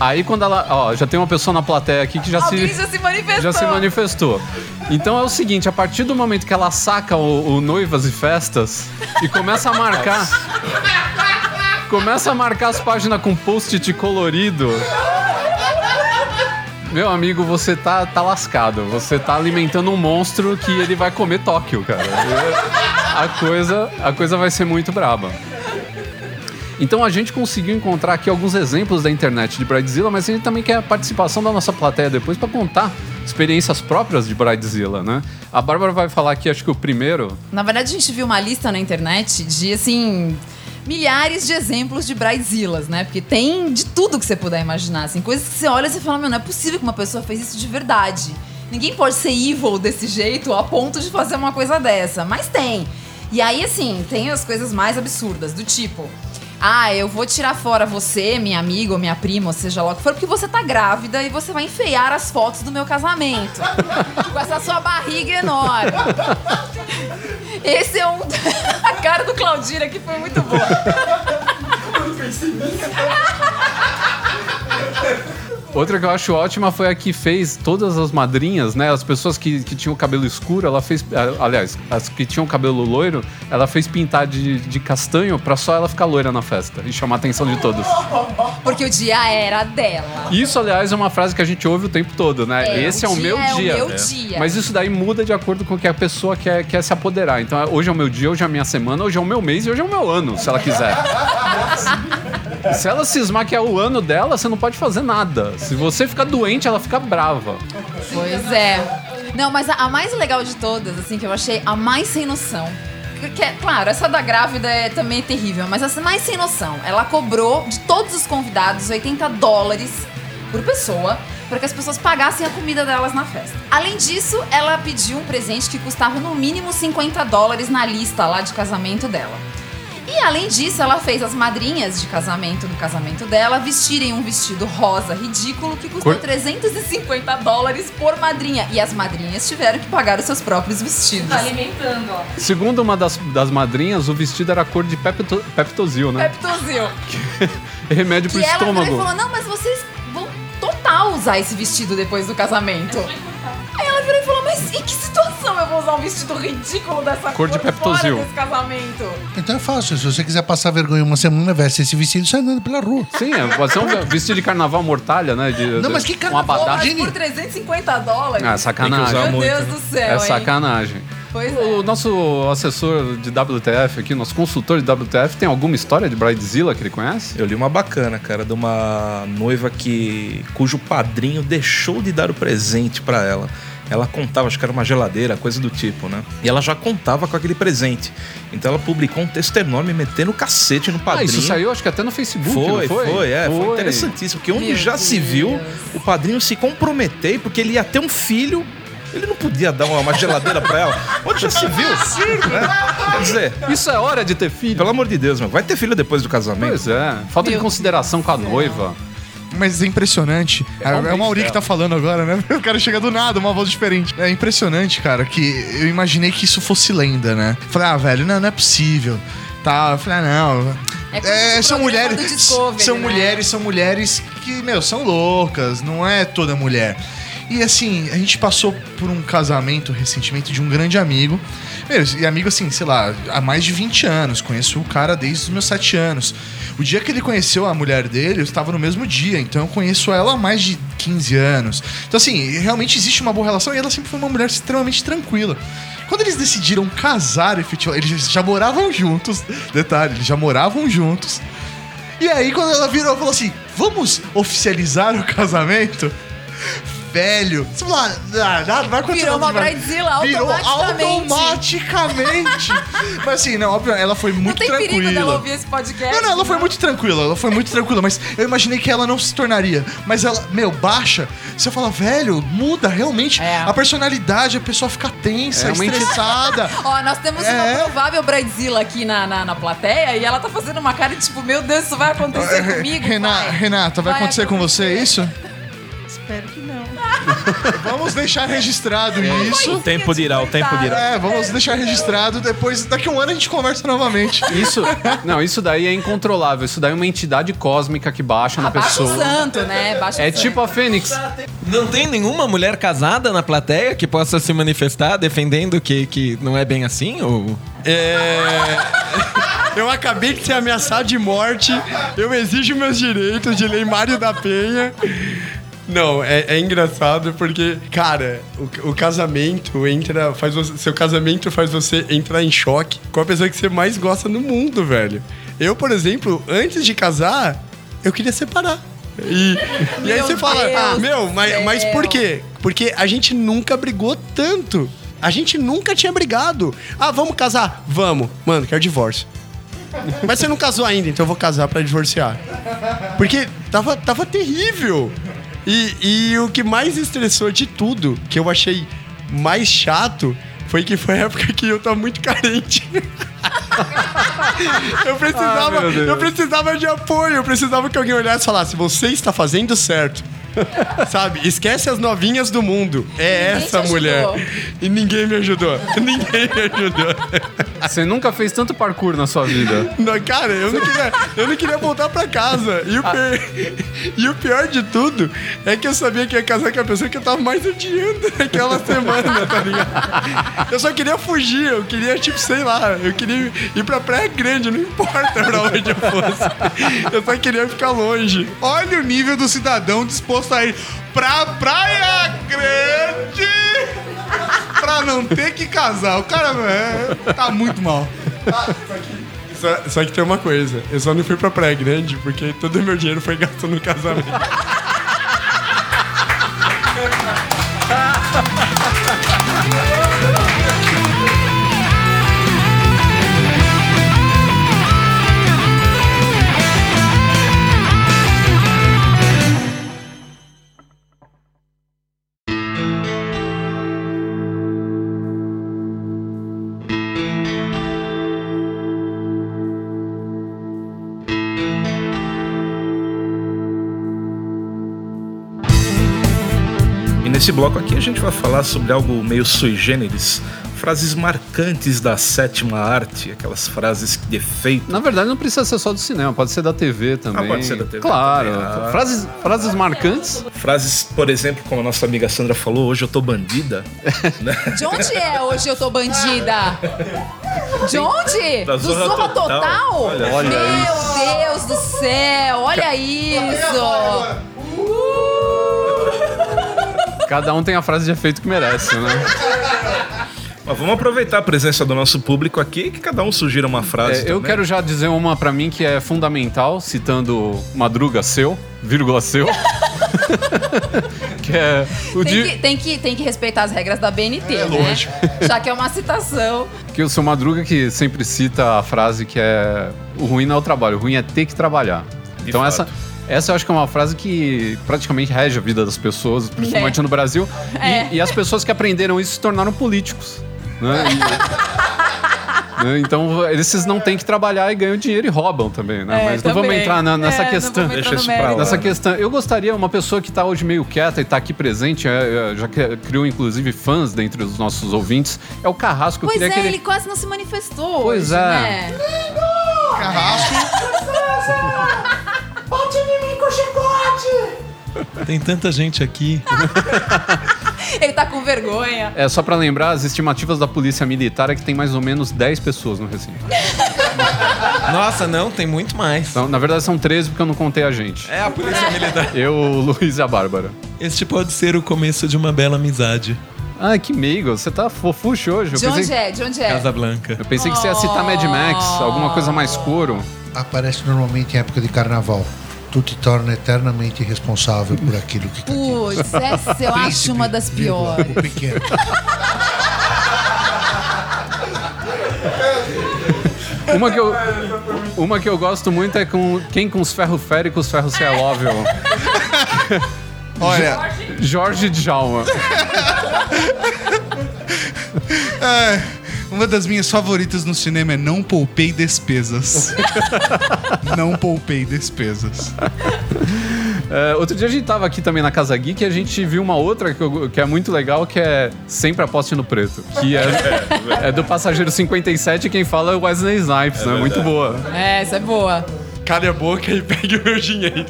Aí quando ela... Ó, já tem uma pessoa na plateia aqui que já Alguém se... já se manifestou. Já se manifestou. Então é o seguinte, a partir do momento que ela saca o, o noivas e festas e começa a marcar. começa a marcar as páginas com post-it colorido. Meu amigo, você tá, tá lascado. Você tá alimentando um monstro que ele vai comer Tóquio, cara. A coisa, a coisa vai ser muito braba. Então a gente conseguiu encontrar aqui alguns exemplos da internet de Bridezilla, mas a gente também quer a participação da nossa plateia depois para contar experiências próprias de Bridezilla, né? A Bárbara vai falar aqui, acho que o primeiro. Na verdade, a gente viu uma lista na internet de, assim, milhares de exemplos de bridezillas, né? Porque tem de tudo que você puder imaginar, assim. Coisas que você olha e fala, meu, não é possível que uma pessoa fez isso de verdade. Ninguém pode ser evil desse jeito a ponto de fazer uma coisa dessa. Mas tem. E aí, assim, tem as coisas mais absurdas, do tipo... Ah, eu vou tirar fora você, minha amiga ou minha prima, ou seja lá o que for, porque você tá grávida e você vai enfeiar as fotos do meu casamento. com essa sua barriga enorme. Esse é um. A cara do Claudira aqui foi muito boa. Outra que eu acho ótima foi a que fez todas as madrinhas, né? As pessoas que, que tinham cabelo escuro, ela fez. Aliás, as que tinham cabelo loiro, ela fez pintar de, de castanho pra só ela ficar loira na festa e chamar a atenção de todos. Porque o dia era dela. Isso, aliás, é uma frase que a gente ouve o tempo todo, né? É, Esse o é o dia meu é o dia. meu dia. Mas isso daí muda de acordo com o que a pessoa quer, quer se apoderar. Então, hoje é o meu dia, hoje é a minha semana, hoje é o meu mês e hoje é o meu ano, se ela quiser. se ela cismar que é o ano dela, você não pode fazer nada. Se você ficar doente, ela fica brava. Pois é. Não, mas a, a mais legal de todas, assim, que eu achei a mais sem noção. Porque, claro, essa da grávida é também terrível, mas essa mais sem noção. Ela cobrou de todos os convidados 80 dólares por pessoa para que as pessoas pagassem a comida delas na festa. Além disso, ela pediu um presente que custava no mínimo 50 dólares na lista lá de casamento dela. E além disso, ela fez as madrinhas de casamento do casamento dela vestirem um vestido rosa ridículo que custou Cor- 350 dólares por madrinha. E as madrinhas tiveram que pagar os seus próprios vestidos. Tá alimentando, ó. Segundo uma das, das madrinhas, o vestido era cor de pepto, Peptozil, né? Peptozil. Remédio pro Que ela virou e estômago. falou: Não, mas vocês vão total usar esse vestido depois do casamento. Mas em que situação eu vou usar um vestido ridículo dessa Cor de fora Peptozil. desse casamento? Então é fácil. Se você quiser passar vergonha uma semana, veste esse vestido e sai andando pela rua. Sim, é, pode ser um vestido de carnaval mortalha, né? De, Não, mas que Um carnaval, abadá. Mas por 350 dólares? Ah, sacanagem. Meu muito, Deus né? do céu, É hein? sacanagem. Pois é. O nosso assessor de WTF aqui, nosso consultor de WTF, tem alguma história de Bridezilla que ele conhece? Eu li uma bacana, cara, de uma noiva que cujo padrinho deixou de dar o presente pra ela. Ela contava, acho que era uma geladeira, coisa do tipo, né? E ela já contava com aquele presente. Então ela publicou um texto enorme metendo cacete no Ah, padrinho. isso saiu acho que até no Facebook, Foi, não foi? foi, é, foi, interessantíssimo. Porque onde Meu já se Deus. viu o padrinho se comprometer, porque ele ia ter um filho, ele não podia dar uma, uma geladeira pra ela. Onde já se viu? Né? Quer dizer, Isso é hora de ter filho. pelo amor de Deus, meu, vai ter filho depois do casamento. Pois é, falta de Meu consideração com a noiva. Mas é impressionante. É, é o Mauri que tá falando agora, né? O cara chega do nada, uma voz diferente. É impressionante, cara, que eu imaginei que isso fosse lenda, né? Falei, ah, velho, não, não é possível. Tá, eu falei, ah, não. É É, são mulheres. são né? mulheres, são mulheres que, meu, são loucas, não é toda mulher. E assim, a gente passou por um casamento recentemente de um grande amigo. E amigo, assim, sei lá, há mais de 20 anos. Conheço o cara desde os meus 7 anos. O dia que ele conheceu a mulher dele, eu estava no mesmo dia. Então eu conheço ela há mais de 15 anos. Então, assim, realmente existe uma boa relação e ela sempre foi uma mulher extremamente tranquila. Quando eles decidiram casar, efetivamente, eles já moravam juntos. Detalhe, eles já moravam juntos. E aí, quando ela virou e falou assim: vamos oficializar o casamento? Velho. Você fala, ah, nada, não vai acontecer Virou uma bridezilla Virou automaticamente. automaticamente. Mas assim, não, óbvio, ela foi Não muito tem perigo dela tranquila. ouvir esse podcast. Não, não, ela foi não. muito tranquila, ela foi muito tranquila, mas eu imaginei que ela não se tornaria. Mas ela, meu, baixa, você fala, velho, muda realmente É. a personalidade, a pessoa fica tensa, É uma estressada. Ó, nós temos É. uma provável Bridezilla aqui na, na, na plateia e ela tá fazendo uma cara de tipo, meu Deus, isso vai acontecer comigo? Rena- vai. Renata, vai, Vai acontecer com você acontecer. isso? Espero que não. Vamos deixar registrado isso. O tempo dirá, o tempo dirá. É, vamos deixar registrado. Depois, daqui a um ano a gente conversa novamente. Isso, não, isso daí é incontrolável. Isso daí é uma entidade cósmica que baixa na Abaixa o pessoa. santo, né? Baixa É o santo. tipo a Fênix. Não tem nenhuma mulher casada na plateia que possa se manifestar defendendo que, que não é bem assim? Ou... É... Eu acabei de ser ameaçado de morte. Eu exijo meus direitos de lei Mário da Penha. Não, é, é engraçado porque, cara, o, o casamento entra. Faz você- seu casamento faz você entrar em choque com a pessoa que você mais gosta no mundo, velho. Eu, por exemplo, antes de casar, eu queria separar. E, e aí você fala, ah, meu, mas, mas por quê? Porque a gente nunca brigou tanto. A gente nunca tinha brigado. Ah, vamos casar? Vamos. Mano, quero divórcio. Mas você não casou ainda, então eu vou casar pra divorciar. Porque tava, tava terrível. E, e o que mais estressou de tudo, que eu achei mais chato, foi que foi a época que eu tava muito carente. eu precisava, Ah, eu precisava de apoio, eu precisava que alguém olhasse e falasse: você está fazendo certo. Sabe? Esquece as novinhas do mundo. É Ninguém essa mulher. ajudou. E ninguém me ajudou. Ninguém me ajudou. Você nunca fez tanto parkour na sua vida. Não, cara, eu não queria, eu não queria voltar pra casa. E o, pior, e o pior de tudo é que eu sabia que ia casar com a pessoa que eu tava mais odiando naquela semana, tá ligado? Eu só queria fugir, eu queria, tipo, sei lá, eu queria ir pra Praia Grande, não importa pra onde eu fosse. Eu só queria ficar longe. Olha o nível do cidadão disposto a ir pra Praia Grande pra não ter que casar. O cara é, tá muito mal. Só, só que tem uma coisa, eu só não fui pra Praia Grande porque todo o meu dinheiro foi gasto no casamento. Nesse bloco aqui a gente vai falar sobre algo meio sui generis, frases marcantes da sétima arte, aquelas frases de efeito. Na verdade, não precisa ser só do cinema, pode ser da TV também. Ah, pode ser da TV Claro. também, ah. Frases, frases marcantes. Frases, por exemplo, como a nossa amiga Sandra falou, hoje eu tô bandida. né? De onde é hoje eu tô bandida? De onde? Da do Zorra Zorra Total. Total? Olha Olha Meu Deus do céu, olha isso! Cada um tem a frase de efeito que merece, né? Mas vamos aproveitar a presença do nosso público aqui e que cada um sugira uma frase. É, eu quero já dizer uma pra mim que é fundamental, citando Madruga seu, vírgula seu. que é o Tem de que, tem, que, tem que respeitar as regras da BNT, né? Já que é uma citação. que o seu Madruga que sempre cita a frase que é o ruim não é o trabalho, o ruim é ter que trabalhar. De então fato. essa essa eu acho que é uma frase que praticamente rege a vida das pessoas, principalmente É. no Brasil. E- É. E, as pessoas que aprenderam isso se tornaram políticos. Né? E- né? Então, esses não têm que trabalhar e ganham dinheiro e roubam também, né? É, Mas não vamos também. entrar na- nessa É, questão. entrar Deixa isso pra lá. Nessa questão, eu gostaria, uma pessoa que está hoje meio quieta e está aqui presente, é, é, já criou inclusive fãs dentre os nossos ouvintes, é o Carrasco. Eu Pois é, que ele... ele... quase não se manifestou. Pois hoje, é. Né? Tem tanta gente aqui. Ele tá com vergonha. É só para lembrar, as estimativas da polícia militar é que tem mais ou menos 10 pessoas no recinto. Nossa, não, tem muito mais. Então, na verdade, são 13 porque eu não contei a gente. É a polícia militar. Eu, o Luiz e a Bárbara. Este pode ser o começo de uma bela amizade. Ah, que meigo, você tá fofuxo hoje. Eu De onde pensei, é? De onde é? Casa Blanca. eu pensei que você ia citar Mad Max, alguma coisa mais couro. Aparece normalmente em época de carnaval. tu te torna eternamente responsável por aquilo que Putz, essa eu acho Príncipe, uma das vírgula, piores. O pequeno. Uma que eu, uma que eu gosto muito é com quem com os ferros fere, com os ferros se é móvel. Olha, Jorge Djalma. é, uma das minhas favoritas no cinema é Não Poupei Despesas. Não poupei despesas. É, outro dia a gente tava aqui também na Casa Geek e a gente viu uma outra que, eu- que é muito legal, que é Sempre Aposte no Preto. Que é, é do Passageiro 57 e quem fala é o Wesley Snipes, né? Muito boa. É, essa é boa. Cale a boca e pegue o meu dinheiro.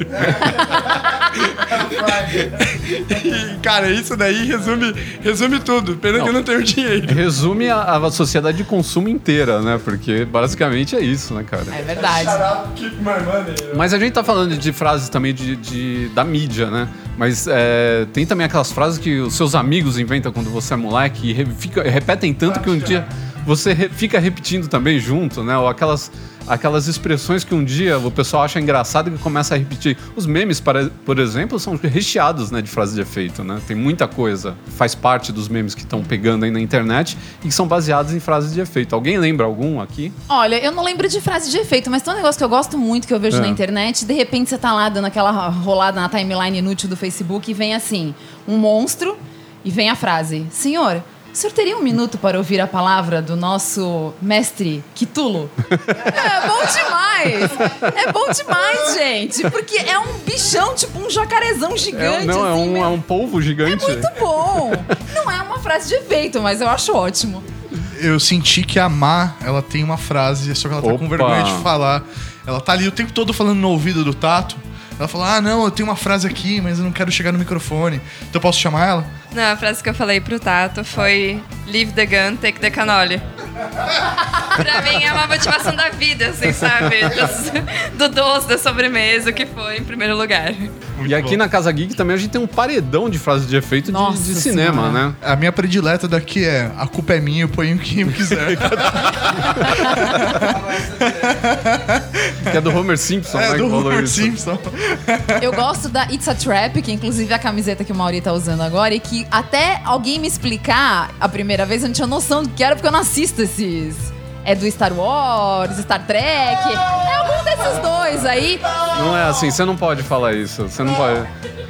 E, cara, isso daí resume, resume tudo. Pena que eu não tenho dinheiro. Resume a, a sociedade de consumo inteira, né? Porque basicamente é isso, né, cara? É verdade. Money. Mas a gente tá falando de frases também de, de- da mídia, né? Mas é, tem também aquelas frases que os seus amigos inventam quando você é moleque e re- fica- repetem tanto que um dia você re- fica repetindo também junto, né? Ou aquelas, aquelas expressões que um dia o pessoal acha engraçado e que começa a repetir. Os memes, por exemplo, são recheados né, de frases de efeito, né? Tem muita coisa. Faz parte dos memes que estão pegando aí na internet e que são baseados em frases de efeito. Alguém lembra algum aqui? Olha, eu não lembro de frase de efeito, mas tem um negócio que eu gosto muito, que eu vejo É. na internet. De repente você tá lá dando aquela rolada na timeline inútil do Facebook e vem assim, um monstro, e vem a frase: Senhor, o senhor teria um minuto para ouvir a palavra do nosso mestre Kitulo? é bom demais! É bom demais, gente! Porque é um bichão, tipo um jacarezão É, gigante. não, é assim, um, meio- é um polvo gigante. Muito bom! Não é uma frase de efeito, mas eu acho ótimo. Eu senti que a Má, ela tem uma frase, só que ela tá com Opa. vergonha de falar. Ela tá ali o tempo todo falando no ouvido do Tato. Ela fala, ah, não, eu tenho uma frase aqui, mas eu não quero chegar no microfone. Então eu posso chamar ela? Não, a frase que eu falei pro Tato foi Leave the gun, take the cannoli. pra mim é uma motivação da vida, assim, sabe? Dos- do doce, da sobremesa, o que foi em primeiro lugar. E aqui na Casa Geek também a gente tem um paredão de frases de efeito de, Nossa de cinema, Senhora. né? A minha predileta daqui é a culpa é minha, eu ponho quem eu quiser. Que é do Homer Simpson, né? é, que do Homer isso. Simpson. Eu gosto da It's a Trap, que inclusive é a camiseta que o Mauri tá usando agora, e que até alguém me explicar a primeira vez eu não tinha noção do que era, porque eu não assisto esses. É do Star Wars, Star Trek. É algum desses dois aí. Não é assim, você não pode falar isso. Você não pode.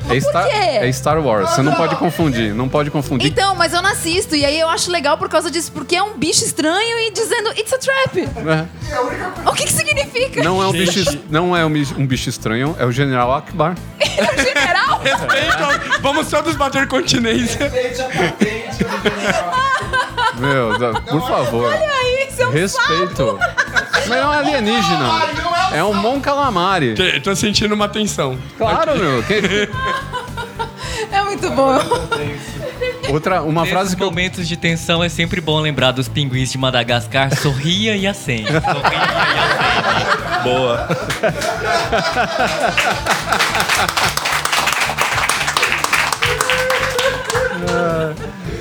É Star, quê? é Star Wars, você não pode confundir. Não pode confundir. Então, mas eu não assisto. E aí eu acho legal por causa disso, porque é um bicho estranho e dizendo It's a Trap. É. O que que significa? Não é um bicho, não é um bicho, estranho, é o General Akbar. General? Respeito, vamos todos bater continência. Meu, da- por favor. Aí, seu Respeito. Mas não é um alienígena. É um Mon Calamari. Que- Tô sentindo uma tensão. Claro, meu. que- É muito bom. Outra, uma Nesses frase que eu momentos de tensão é sempre bom lembrar dos pinguins de Madagascar. Sorria e acende. Sorria e acende. Boa.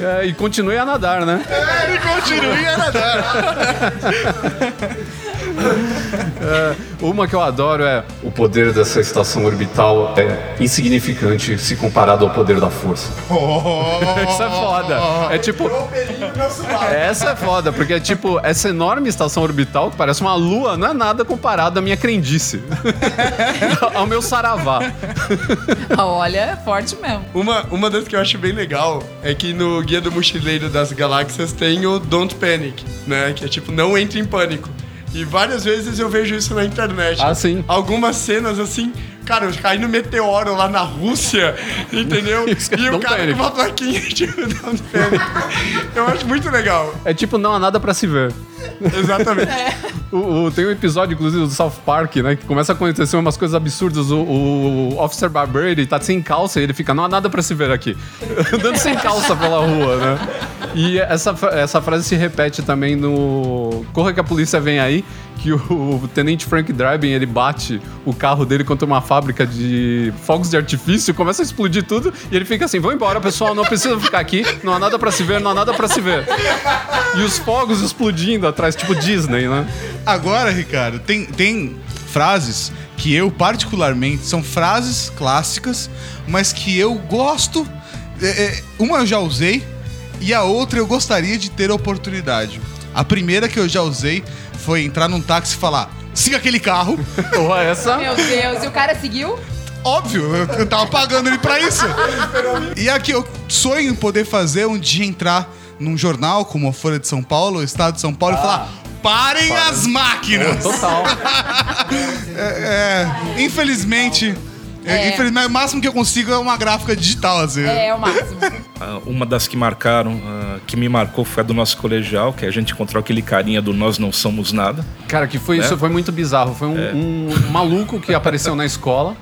É, e continue a nadar, né? Ele continua a nadar. É, uma que eu adoro é o poder dessa estação orbital é insignificante se comparado ao poder da força. Isso é foda. É tipo. Essa é foda, porque é tipo, essa enorme estação orbital que parece uma lua, não é nada comparado à minha crendice. ao meu saravá. Olha, é forte mesmo. Uma, uma das que eu acho bem legal é que no Guia do Mochileiro das Galáxias tem o Don't Panic, né? Que é tipo, não entre em pânico. E várias vezes eu vejo isso na internet. Ah, sim. Algumas cenas assim, cara, eu caí no meteoro lá na Rússia, entendeu? Isso é e o cara com uma plaquinha tipo Panic. Eu acho muito legal. É tipo, não há nada pra se ver. Exatamente. O, o- tem um episódio, inclusive, do South Park, né? Que começa a acontecer umas coisas absurdas. O, o Officer Barber, tá sem calça e ele fica, não há nada pra se ver aqui. Andando sem calça pela rua, né? E essa, essa frase se repete também no Corra que a polícia vem aí, que o, o Tenente Frank Dryden, ele bate o carro dele contra uma fábrica de fogos de artifício, começa a explodir tudo e ele fica assim, vão embora, pessoal, não precisa ficar aqui, não há nada pra se ver, não há nada pra se ver. E os fogos explodindo atrás, tipo Disney, né? Agora, Ricardo, tem, tem frases que eu particularmente são frases clássicas, mas que eu gosto. é, é, uma eu já usei e a outra eu gostaria de ter a oportunidade. A primeira que eu já usei foi entrar num táxi e falar: siga aquele carro. Porra, essa. Meu Deus, e o cara seguiu? Óbvio, eu, eu tava pagando ele pra isso. E aqui eu sonho em poder fazer um dia entrar num jornal como a Folha de São Paulo, o Estado de São Paulo, e falar: parem as máquinas! Total. É, é, infelizmente. É. infelizmente, o máximo que eu consigo é uma gráfica digital, assim. É, é o máximo. Ah, uma das que marcaram, ah, que me marcou, foi a do nosso colegial, que a gente encontrou aquele carinha do Nós Não Somos Nada. Cara, que foi Né? isso foi muito bizarro. Foi um, É. um maluco que apareceu na escola.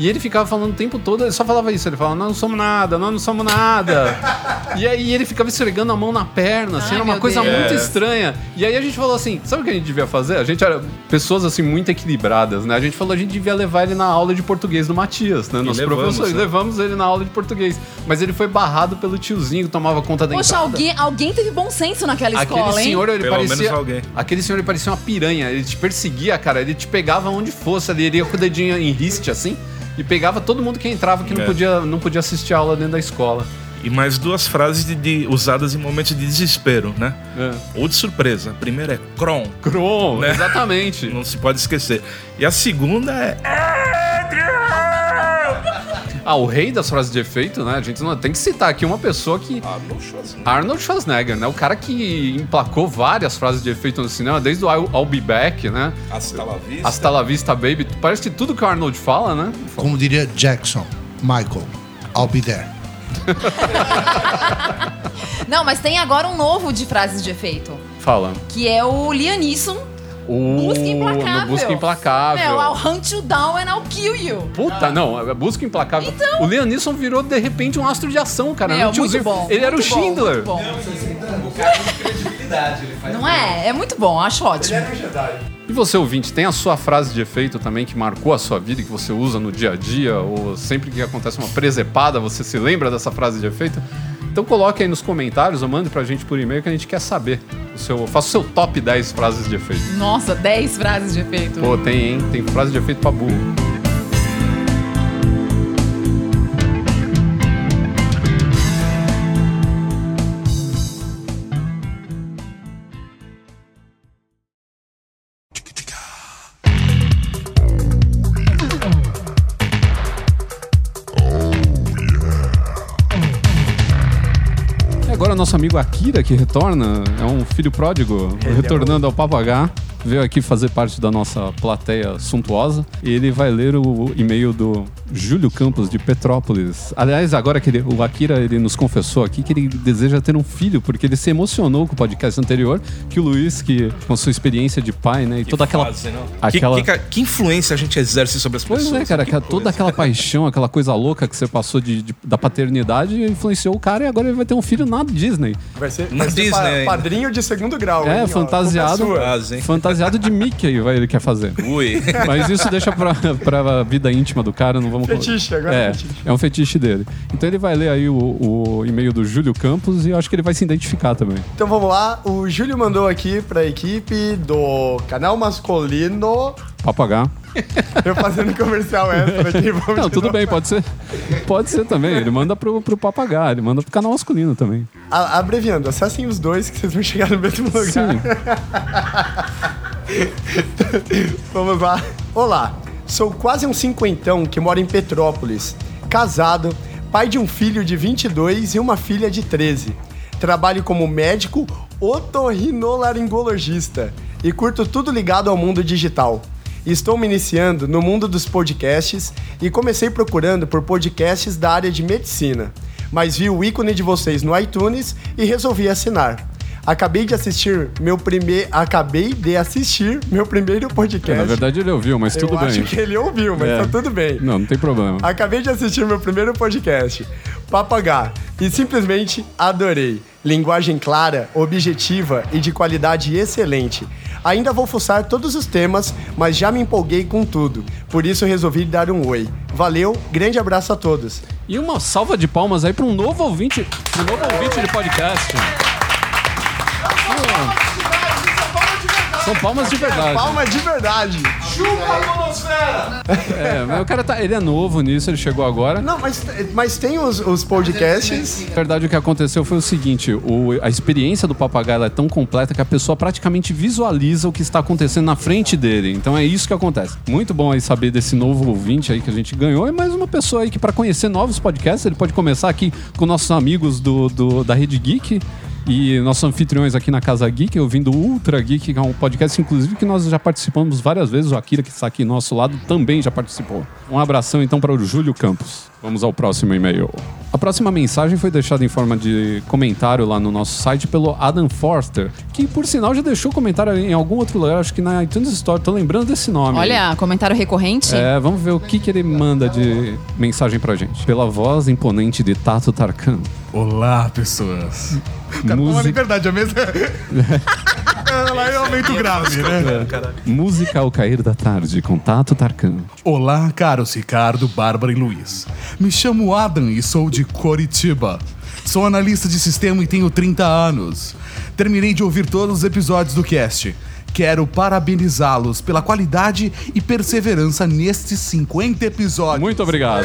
E ele ficava falando o tempo todo, ele só falava isso, ele falava, nós não somos nada, nós não somos nada. e aí ele ficava esfregando a mão na perna, assim, Ai, era uma coisa Deus. muito estranha. E aí a gente falou assim, sabe o que a gente devia fazer? A gente era pessoas assim muito equilibradas, né? A gente falou, a gente devia levar ele na aula de português do Matias, né? Nosso levamos, professor, e né? levamos ele na aula de português. Mas ele foi barrado pelo tiozinho que tomava conta da Poxa, entrada. alguém, alguém teve bom senso naquela Aquele escola, hein? senhor, ele Pelo parecia. menos alguém. Aquele senhor, ele parecia uma piranha. Ele te perseguia, cara. Ele te pegava onde fosse ali. Ele ia com o dedinho em riste, assim. E pegava todo mundo que entrava que não, É. podia, não podia assistir a aula dentro da escola. E mais duas frases de, de- usadas em momentos de desespero, né? É. Ou de surpresa. A primeira é Kron. Kron, Né? exatamente. Não se pode esquecer. E a segunda é. Ah, o rei das frases de efeito, né? A gente não tem que citar aqui uma pessoa que. Arnold Schwarzenegger, né? O cara que emplacou várias frases de efeito no cinema, desde o I'll, I'll Be Back, né? Hasta la vista. Hasta la vista, baby. Parece que tudo que o Arnold fala, né? Como diria Jackson, Michael, I'll be there. Não, mas tem agora um novo de frases de efeito. Fala. Que é o Liam Neeson. O... Busca implacável. No Busca Implacável. Meu, I'll hunt you down and I'll kill you. Puta, não, é Busca Implacável. Então. O Liam Neeson virou, de repente, um astro de ação, cara. Meu, Não tinha muito os- bom. Ele era o muito bom, Schindler. muito bom. Não é? É muito bom, acho ótimo. E você, ouvinte, tem a sua frase de efeito também que marcou a sua vida e que você usa no dia a dia? Ou sempre que acontece uma presepada, você se lembra dessa frase de efeito? Então coloque aí nos comentários ou mande pra gente por e-mail que a gente quer saber. O seu, faça o seu top 10 frases de efeito. Nossa, 10 frases de efeito. Pô, tem, hein? Tem frase de efeito pra burro. Nosso amigo Akira, que retorna, é um filho pródigo, retornando ao Papo H, veio aqui fazer parte da nossa plateia suntuosa. E ele vai ler o e-mail do Júlio Campos, de Petrópolis. Aliás, agora que ele- o Akira ele nos confessou aqui que ele deseja ter um filho, porque ele se emocionou com o podcast anterior, que o Luiz, que com sua experiência de pai, né, e toda aquela... Fase, não? aquela... Que, que, que influência a gente exerce sobre as Pois pessoas? é, cara, Que que toda coisa. aquela paixão, aquela coisa louca que você passou de, de- da paternidade influenciou o cara e agora ele vai ter um filho na Disney. Vai ser, Na vai ser Disney pa- padrinho de segundo grau. hein, É, ó. fantasiado. Fantasiado de Mickey, vai, ele quer fazer. Ui. Mas isso deixa pra, pra vida íntima do cara, não vamos... Fetiche, agora é é, fetiche. é um fetiche dele. Então ele vai ler aí o, o e-mail do Júlio Campos e eu acho que ele vai se identificar também. Então vamos lá, o Júlio mandou aqui pra equipe do canal masculino. H. Eu fazendo comercial extra aqui. Vamos Não, de tudo novo. bem, pode ser. Pode ser também. Ele manda pro, pro H, ele manda pro canal masculino também. A- abreviando, acessem os dois que vocês vão chegar no mesmo lugar. Sim. Vamos lá. Olá, sou quase um cinquentão que mora em Petrópolis. Casado, pai de um filho de 22 e uma filha de 13. Trabalho como médico otorrinolaringologista e curto tudo ligado ao mundo digital. Estou me iniciando no mundo dos podcasts e comecei procurando por podcasts da área de medicina, mas vi o ícone de vocês no iTunes e resolvi assinar. Acabei de assistir meu primeiro, acabei de assistir meu primeiro podcast. É, na verdade ele ouviu, mas Eu tudo bem. acho que ele ouviu, mas É. tá tudo bem. Não, não tem problema. Acabei de assistir meu primeiro podcast, Papo H, e simplesmente adorei. Linguagem clara, objetiva e de qualidade excelente. Ainda vou fuçar todos os temas, mas já me empolguei com tudo. Por isso resolvi dar um oi. Valeu, grande abraço a todos. E uma salva de palmas aí para um novo ouvinte, um novo ouvinte de podcast. São palmas de verdade. Palma de verdade. É, mas o cara tá, ele é novo nisso, ele chegou agora. Não, mas, mas tem os, os podcasts. Na verdade, o que aconteceu foi o seguinte: o- a experiência do papagaio é tão completa que a pessoa praticamente visualiza o que está acontecendo na frente dele. Então é isso que acontece. Muito bom aí saber desse novo ouvinte aí que a gente ganhou. E mais uma pessoa aí que, para conhecer novos podcasts, ele pode começar aqui com nossos amigos do, do- da Rede Geek. E nossos anfitriões aqui na Casa Geek, ouvindo o Ultra Geek, que é um podcast, inclusive, que nós já participamos várias vezes. O Akira, que está aqui do nosso lado, também já participou. Um abração, então, para o Júlio Campos. Vamos ao próximo e-mail. A próxima mensagem foi deixada em forma de comentário lá no nosso site pelo Adam Forster, que, por sinal, já deixou comentário em algum outro lugar, acho que na iTunes Store. Tô lembrando desse nome. aí. Olha, comentário recorrente. É, vamos ver o que, que ele manda de mensagem pra gente. Pela voz imponente de Tato Tarkan. Olá, pessoas. Uma Música, liberdade, a mesma. Ela é aumento grave, né? música ao cair da tarde com Tato Tarkan. Olá, caros Ricardo, Bárbara e Luiz. Me chamo Adam e sou de Coritiba. Sou analista de sistema e tenho 30 anos. Terminei de ouvir todos os episódios do cast. Quero parabenizá-los pela qualidade e perseverança nestes 50 episódios. Muito obrigado.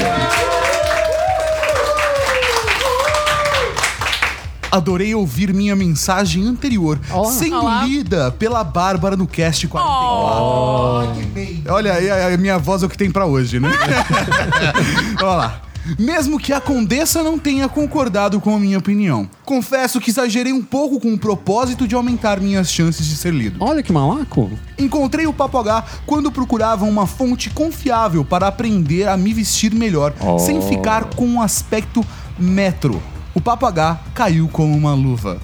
Adorei ouvir minha mensagem anterior, sendo Olá. lida pela Bárbara no cast 44. Olha aí, a minha voz é o que tem pra hoje, né? Olha lá. Mesmo que a Condessa não tenha concordado com a minha opinião. Confesso que exagerei um pouco com o propósito de aumentar minhas chances de ser lido. Olha que malaco. Encontrei o Papo H quando procurava uma fonte confiável para aprender a me vestir melhor, Oh. sem ficar com um aspecto metro. O Papo H caiu como uma luva.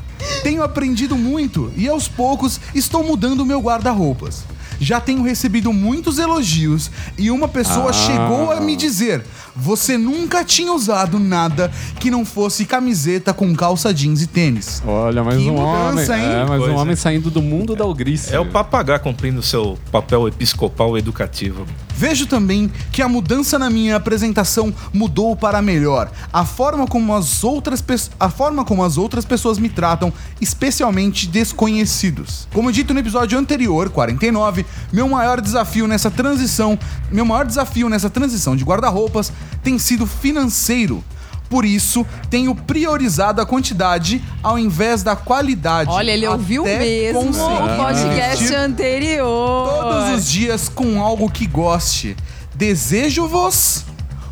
Tenho aprendido muito e aos poucos estou mudando meu guarda-roupas. Já tenho recebido muitos elogios e uma pessoa Ah. chegou a me dizer: você nunca tinha usado nada que não fosse camiseta com calça jeans e tênis. Olha, mais Que um homem. mudança, hein? É, mais um homem saindo do mundo da Ogrice. É o papagaio cumprindo seu papel episcopal educativo. Vejo também que a mudança na minha apresentação mudou para melhor. A forma como as outras, a forma como as outras pessoas me tratam, especialmente desconhecidos. Como dito no episódio anterior, 49, meu maior desafio nessa transição, meu maior desafio nessa transição de guarda-roupas tem sido financeiro. Por isso, tenho priorizado a quantidade ao invés da qualidade. Olha, ele ouviu mesmo o podcast anterior. todos os dias com algo que goste. Desejo-vos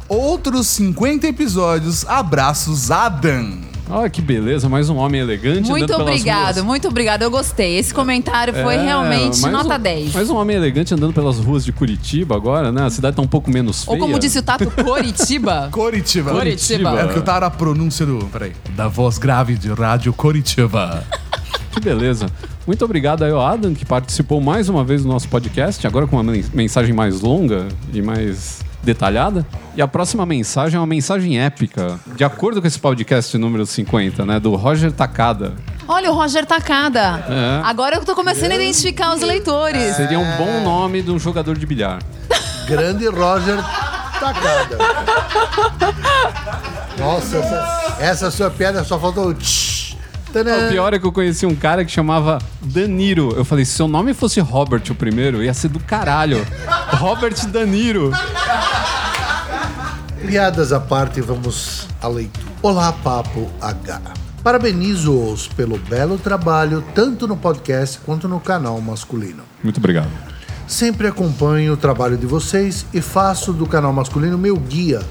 outros 50 episódios. Abraços, Adam. Olha que beleza, mais um homem elegante. Muito andando pelas obrigado, ruas. muito obrigado. Eu gostei. Esse comentário foi É, realmente nota um- 10. Mais um homem elegante andando pelas ruas de Curitiba agora, né? A cidade tá um pouco menos feia. Ou como disse o Tato, Coritiba. Coritiba. Coritiba. É porque eu tava a pronúncia do. Peraí. Da voz grave de rádio Coritiba. Que beleza. Muito obrigado aí ao Adam, que participou mais uma vez do nosso podcast, agora com uma men- mensagem mais longa e mais detalhada. E a próxima mensagem é uma mensagem épica, de acordo com esse podcast número 50, né? Do Roger Takada. Olha, o Roger Takada. É. Agora eu tô começando a identificar os leitores. Seria um bom nome de um jogador de bilhar. Grande Roger Tacada. Nossa, essa, essa sua piada só faltou o tsh. Tadã. O pior é que eu conheci um cara que chamava Daniro. Eu falei, se seu nome fosse Robert o primeiro, ia ser do caralho. Robert Daniro. Piadas à parte, vamos à leitura. Olá, Papo H. Parabenizo-os pelo belo trabalho, tanto no podcast quanto no canal masculino. Muito obrigado. Sempre acompanho o trabalho de vocês e faço do canal masculino meu guia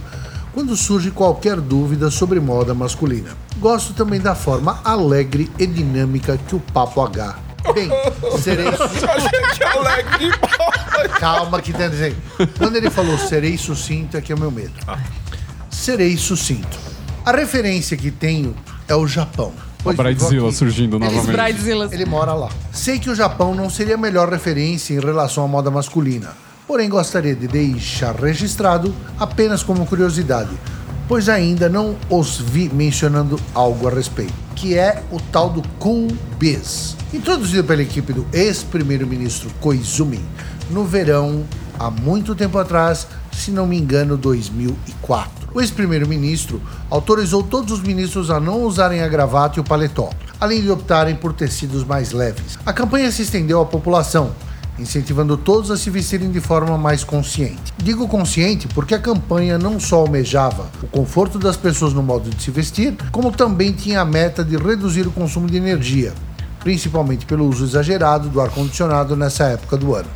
quando surge qualquer dúvida sobre moda masculina. Gosto também da forma alegre e dinâmica que o Papo H. Bem, serei. Calma, que tem dizer. Quando ele falou serei sucinto, é que é o meu medo. Serei sucinto. A referência que tenho é o Japão. A Pois vivo Bridezilla surgindo novamente. Ele mora lá. Sei que o Japão não seria a melhor referência em relação à moda masculina, porém gostaria de deixar registrado apenas como curiosidade, pois ainda não os vi mencionando algo a respeito, que é o tal do Cool Biz, introduzido pela equipe do ex-primeiro-ministro Koizumi no verão há muito tempo atrás, se não me engano, 2004. O ex-primeiro-ministro autorizou todos os ministros a não usarem a gravata e o paletó. além de optarem por tecidos mais leves. A campanha se estendeu à população, incentivando todos a se vestirem de forma mais consciente. Digo consciente porque a campanha não só almejava o conforto das pessoas no modo de se vestir, como também tinha a meta de reduzir o consumo de energia, principalmente pelo uso exagerado do ar-condicionado nessa época do ano.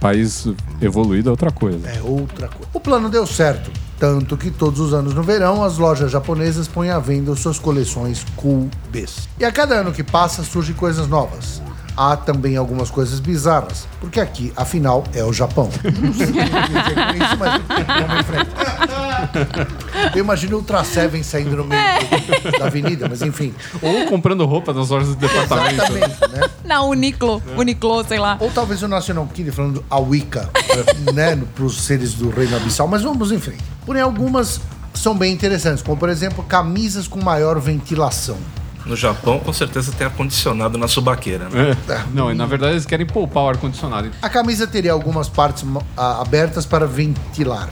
País evoluído é outra coisa. É outra coisa. O plano deu certo, tanto que todos os anos no verão as lojas japonesas põem à venda suas coleções Cool Bs. E a cada ano que passa surgem coisas novas. Há também algumas coisas bizarras, porque aqui, afinal, é o Japão. Não sei o que dizer com isso, mas vamos em frente. Eu imagino o Ultra Seven saindo no meio do- da avenida, mas enfim. Ou comprando roupa nas lojas de departamento. Exatamente, né? Na Uniqlo, Uniqlo, sei lá. Ou talvez o National Kid falando a Wicca, né, para os seres do reino abissal, mas vamos em frente. Porém, algumas são bem interessantes, como por exemplo, camisas com maior ventilação. No Japão, com certeza tem ar-condicionado na subaqueira. Né? É. Não, e na verdade eles querem poupar o ar-condicionado. A camisa teria algumas partes abertas para ventilar.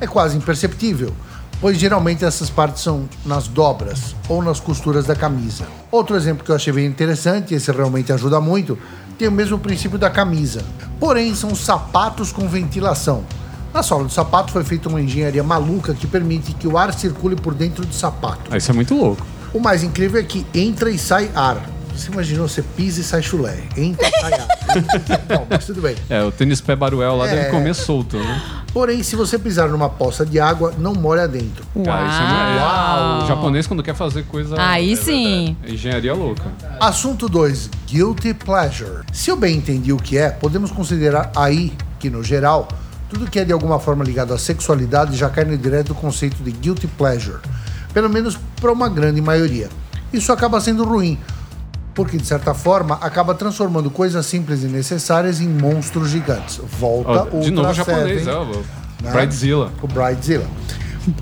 É quase imperceptível, pois geralmente essas partes são nas dobras ou nas costuras da camisa. Outro exemplo que eu achei bem interessante, esse realmente ajuda muito, tem o mesmo princípio da camisa. Porém, são sapatos com ventilação. Na sola do sapato foi feita uma engenharia maluca que permite que o ar circule por dentro do sapato. Ah, isso é muito louco. O mais incrível é que entra e sai ar. Você imaginou, você pisa e sai chulé. Entra e sai ar. Não, mas tudo bem. É, o tênis pé baruel lá É. deve comer solto, né? Porém, se você pisar numa poça de água, não molha dentro. Cara, isso é muito- Uau. O japonês, quando quer fazer coisa. Aí sim. É engenharia louca. Assunto 2. Guilty pleasure. Se eu bem entendi o que é, podemos considerar aí que, no geral, tudo que é de alguma forma ligado à sexualidade já cai no direto do conceito de guilty pleasure. Pelo menos para uma grande maioria. Isso acaba sendo ruim, porque de certa forma acaba transformando coisas simples e necessárias em monstros gigantes. Volta Ó, o de novo japonês, é, o né? Bridezilla. O Bridezilla.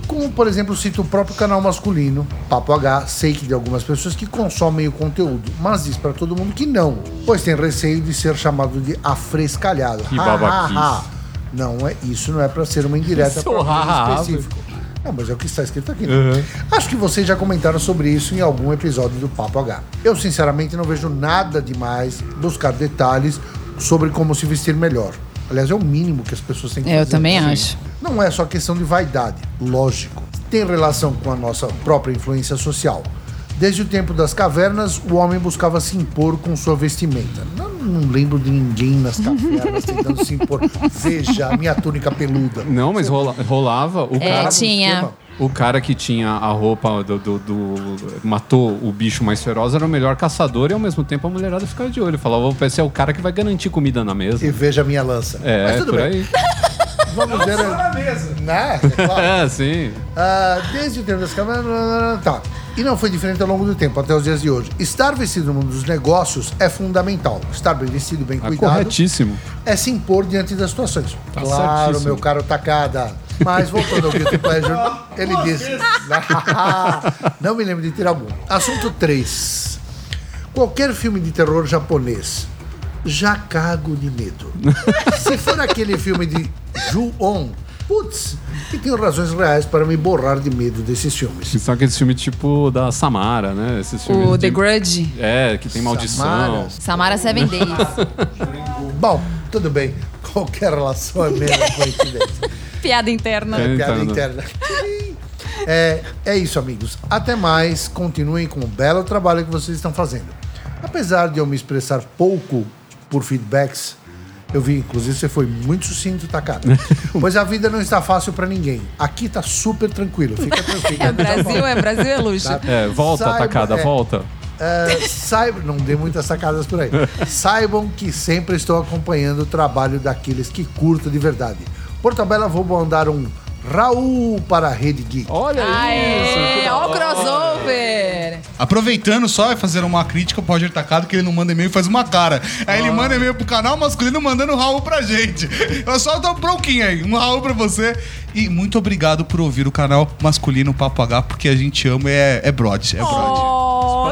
Como, por exemplo, cita o próprio canal masculino, Papo H, sei que de algumas pessoas que consomem o conteúdo, mas diz para todo mundo que não, pois tem receio de ser chamado de afrescalhado. Que Ha, ha, ha. Não é isso, não é para ser uma indireta Seu para específico. Não, mas é o que está escrito aqui. né? Uhum. Acho que vocês já comentaram sobre isso em algum episódio do Papo H. Eu, sinceramente, não vejo nada demais buscar detalhes sobre como se vestir melhor. Aliás, é o mínimo que as pessoas têm que Eu fazer. também Sim. acho. Não é só questão de vaidade, lógico. Tem relação com a nossa própria influência social. Desde o tempo das cavernas, o homem buscava se impor com sua vestimenta. Não, não lembro de ninguém nas cavernas tentando se impor. Veja a minha túnica peluda. Não, mas rola- rolava o É, cara. tinha. O cara que tinha a roupa do, do- do- matou o bicho mais feroz era o melhor caçador e ao mesmo tempo a mulherada ficava de olho. Falava, "Opa, esse é o cara que vai garantir comida na mesa. E veja a minha lança. É, Mas tudo por bem. aí. Vamos ver. a mesa. Né? É claro. É, sim. Ah, desde o tempo das cavernas. Tá. E não foi diferente ao longo do tempo, até os dias de hoje. Estar vestido no mundo dos negócios é fundamental. Estar bem vestido, bem Tá cuidado, corretíssimo. é se impor diante das situações. Tá claro, certíssimo. meu caro Takada. Mas voltando ao Guilty Pleasure, ele disse. não me lembro de ter algum. Assunto 3. Qualquer filme de terror japonês, já cago de medo. Se for aquele filme de Ju-On, putz, e tenho razões reais para me borrar de medo desses filmes. Que são aqueles filmes tipo da Samara, né? Esses filmes O de- The Grudge. É, que tem maldição. Samara. Samara Seven Days. Bom, tudo bem. Qualquer relação é mera coincidência. Piada interna. É. Piada interna. É, é isso, amigos. Até mais. Continuem com o belo trabalho que vocês estão fazendo. Apesar de eu me expressar pouco por feedbacks, eu vi, inclusive, você foi muito sucinto, Takada. pois a vida não está fácil para ninguém. Aqui tá super tranquilo. Fica tranquilo. É Brasil, é Brasil é luxo. Tá? É, volta, Saiba- tacada, é, volta. é, saibam, não dê muitas sacadas por aí. Saibam que sempre estou acompanhando o trabalho daqueles que curto de verdade. Por tabela, vou mandar um Raul para a Rede Geek. Olha Aê, ó o crossover. Aproveitando só e fazer uma crítica Roger Tacado, que ele não manda e-mail e faz uma cara. Aí ele manda e-mail pro canal masculino mandando um Raul pra gente. Eu só tô bronquinho aí, um Raul pra você. E muito obrigado por ouvir o canal masculino Papo H, porque a gente ama e é, é brode, é brode.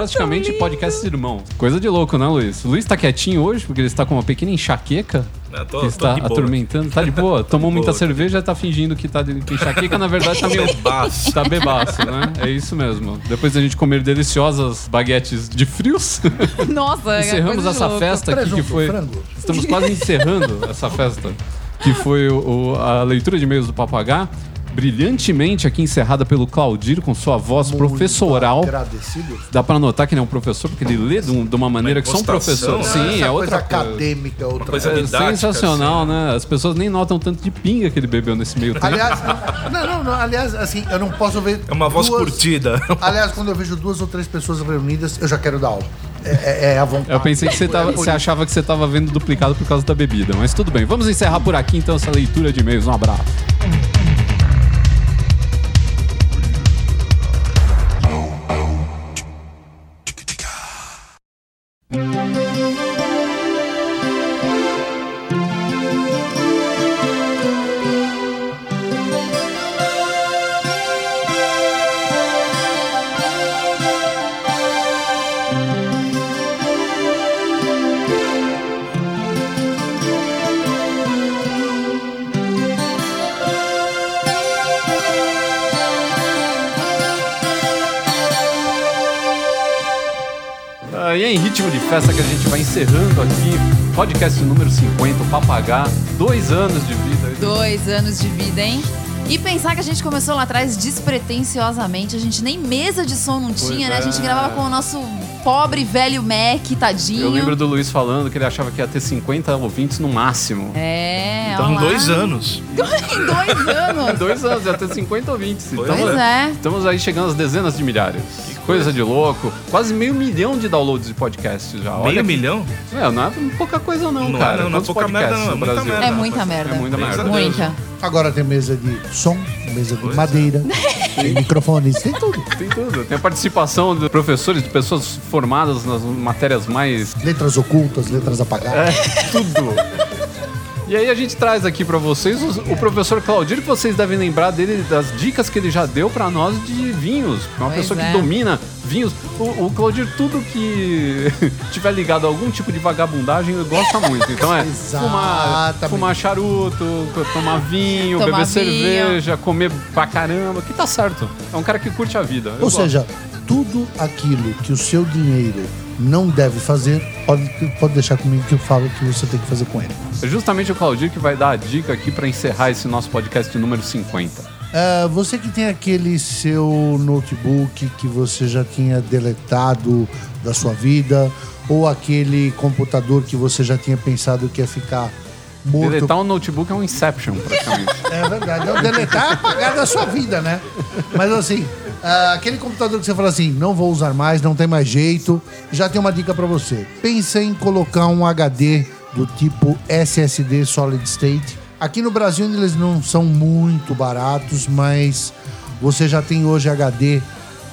Praticamente podcast irmão. Coisa de louco, né, Luiz? O Luiz tá quietinho hoje porque ele está com uma pequena enxaqueca. Eu tô- que tô está atormentando. Tá de boa? Tomou de muita boa. cerveja tá fingindo que tá de que enxaqueca, na verdade tá meio. Bebaço. Tá bebaço, né? É isso mesmo. Depois da gente comer deliciosas baguetes de frios, Nossa, é encerramos coisa de essa louco. festa aqui que foi. frango. Estamos quase encerrando essa festa. Que foi o- o- a leitura de e-mails do Papagá. Brilhantemente aqui encerrada pelo Claudir com sua voz professoral. Agradecido. Dá pra notar que ele é um professor, porque ele lê de, um- de uma maneira que só um professor. né? Sim, Essa é outra coisa coisa. acadêmica, outra coisa É didática, sensacional, assim. né? As pessoas nem notam tanto de pinga que ele bebeu nesse meio tempo. Aliás, não, não, não, aliás, assim, eu não posso ver. É uma voz duas- curtida. Aliás, quando eu vejo duas ou três pessoas reunidas, eu já quero dar aula. É, é, é a vontade. Eu pensei que você, tava, É você achava que você tava vendo duplicado por causa da bebida, mas tudo bem. Vamos encerrar por aqui então essa leitura de e-mails. Um abraço. Festa que a gente vai encerrando aqui podcast número 50, o Papagá. Dois anos de vida. Dois anos de vida, hein? E pensar que a gente começou lá atrás despretensiosamente, a gente nem mesa de som não tinha, né? A gente é. gravava com o nosso pobre velho Mac, tadinho. Eu lembro do Luiz falando que ele achava que ia ter 50 ouvintes no máximo. É, Então, dois anos. Em dois anos. Dois anos, ia ter 50 ouvintes. Pois Estamos, é. estamos aí chegando às dezenas de milhares. Coisa. de louco. Quase meio milhão de downloads de podcasts já. Olha Meio que- milhão? É, não é pouca coisa não, Não é, cara. não, não é pouca merda, não, é no muita Brasil? merda. É muita merda. É muita merda. Muita. Agora tem mesa de som, mesa de madeira, tem microfones, tem tudo. Tem tudo. Tem a participação de professores, de pessoas formadas nas matérias mais Letras ocultas, letras apagadas. É, tudo. E aí a gente traz aqui pra vocês o, o professor Claudir, que vocês devem lembrar dele, das dicas que ele já deu pra nós de vinhos. É uma Pois pessoa é. que domina vinhos. O, o Claudir, tudo que tiver ligado a algum tipo de vagabundagem, ele gosta muito. Então é fumar, fumar charuto, tomar vinho, Tomar beber vinho. cerveja, comer pra caramba, que tá certo. É um cara que curte a vida. Eu Ou gosto. seja, tudo aquilo que o seu dinheiro não deve fazer, pode, pode deixar comigo que eu falo que você tem que fazer com ele. É justamente o Claudir que vai dar a dica aqui pra encerrar esse nosso podcast número 50. Ah, você que tem aquele seu notebook que você já tinha deletado da sua vida, ou aquele computador que você já tinha pensado que ia ficar morto. Deletar um notebook é um Inception, praticamente. É verdade. É o deletar é apagar da sua vida, né? Mas assim, ah, aquele computador que você fala assim, não vou usar mais, não tem mais jeito, já tem uma dica pra você. Pensa em colocar um HD do tipo SSD Solid State. Aqui no Brasil eles não são muito baratos, mas você já tem hoje HD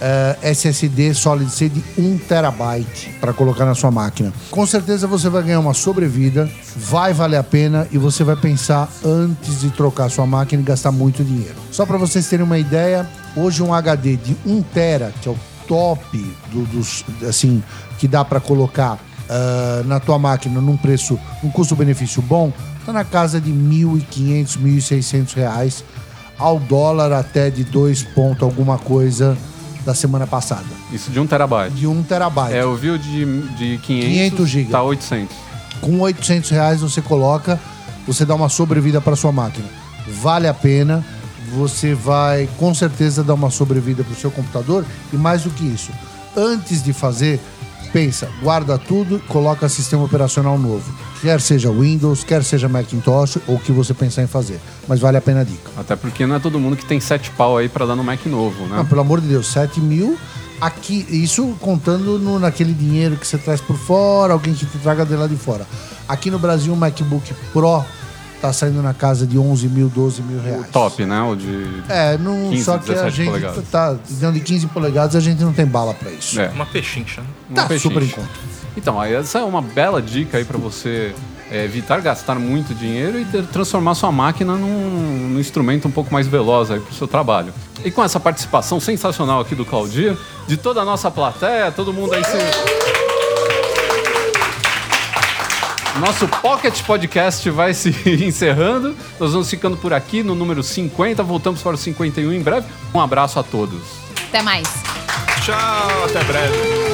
eh, SSD Solid State de 1 terabyte para colocar na sua máquina. Com certeza você vai ganhar uma sobrevida, vai valer a pena e você vai pensar antes de trocar sua máquina e gastar muito dinheiro. Só para vocês terem uma ideia, hoje um HD de 1 tera, que é o top do- dos assim que dá para colocar ah, na tua máquina num preço, um custo-benefício bom, tá na casa de 1.500, 1.600 reais ao dólar até de 2 ponto alguma coisa da semana passada. Isso de um terabyte. De 1 terabyte. É, eu vi o de, de 500, 500 giga. tá 800. Com 800 reais você coloca, você dá uma sobrevida para sua máquina. Vale a pena, você vai com certeza dar uma sobrevida para o seu computador e mais do que isso, antes de fazer, pensa, guarda tudo, coloca sistema operacional novo. Quer seja Windows, quer seja Macintosh ou o que você pensar em fazer. Mas vale a pena a dica. Até porque não é todo mundo que tem sete pau aí pra dar no Mac novo, né? Não, pelo amor de Deus, 7 mil. Aqui, isso contando no, naquele dinheiro que você traz por fora, alguém que te traga de lá de fora. Aqui no Brasil, um MacBook Pro tá saindo na casa de 11 mil, 12 mil reais. Top, né? O de. É, não, 15, só que a 17 gente polegadas. tá dentro de 15 polegadas, a gente não tem bala pra isso. É. Uma pechincha. né? Uma Tá pechincha. super em conta. Então, essa é uma bela dica aí pra você é, evitar gastar muito dinheiro e ter- transformar sua máquina num, num instrumento um pouco mais veloz para o seu trabalho. E com essa participação sensacional aqui do Claudir, de toda a nossa plateia, todo mundo aí se... Nosso Pocket Podcast vai se encerrando. Nós vamos ficando por aqui no número 50. Voltamos para o 51 em breve. Um abraço a todos. Até mais. Tchau, até breve.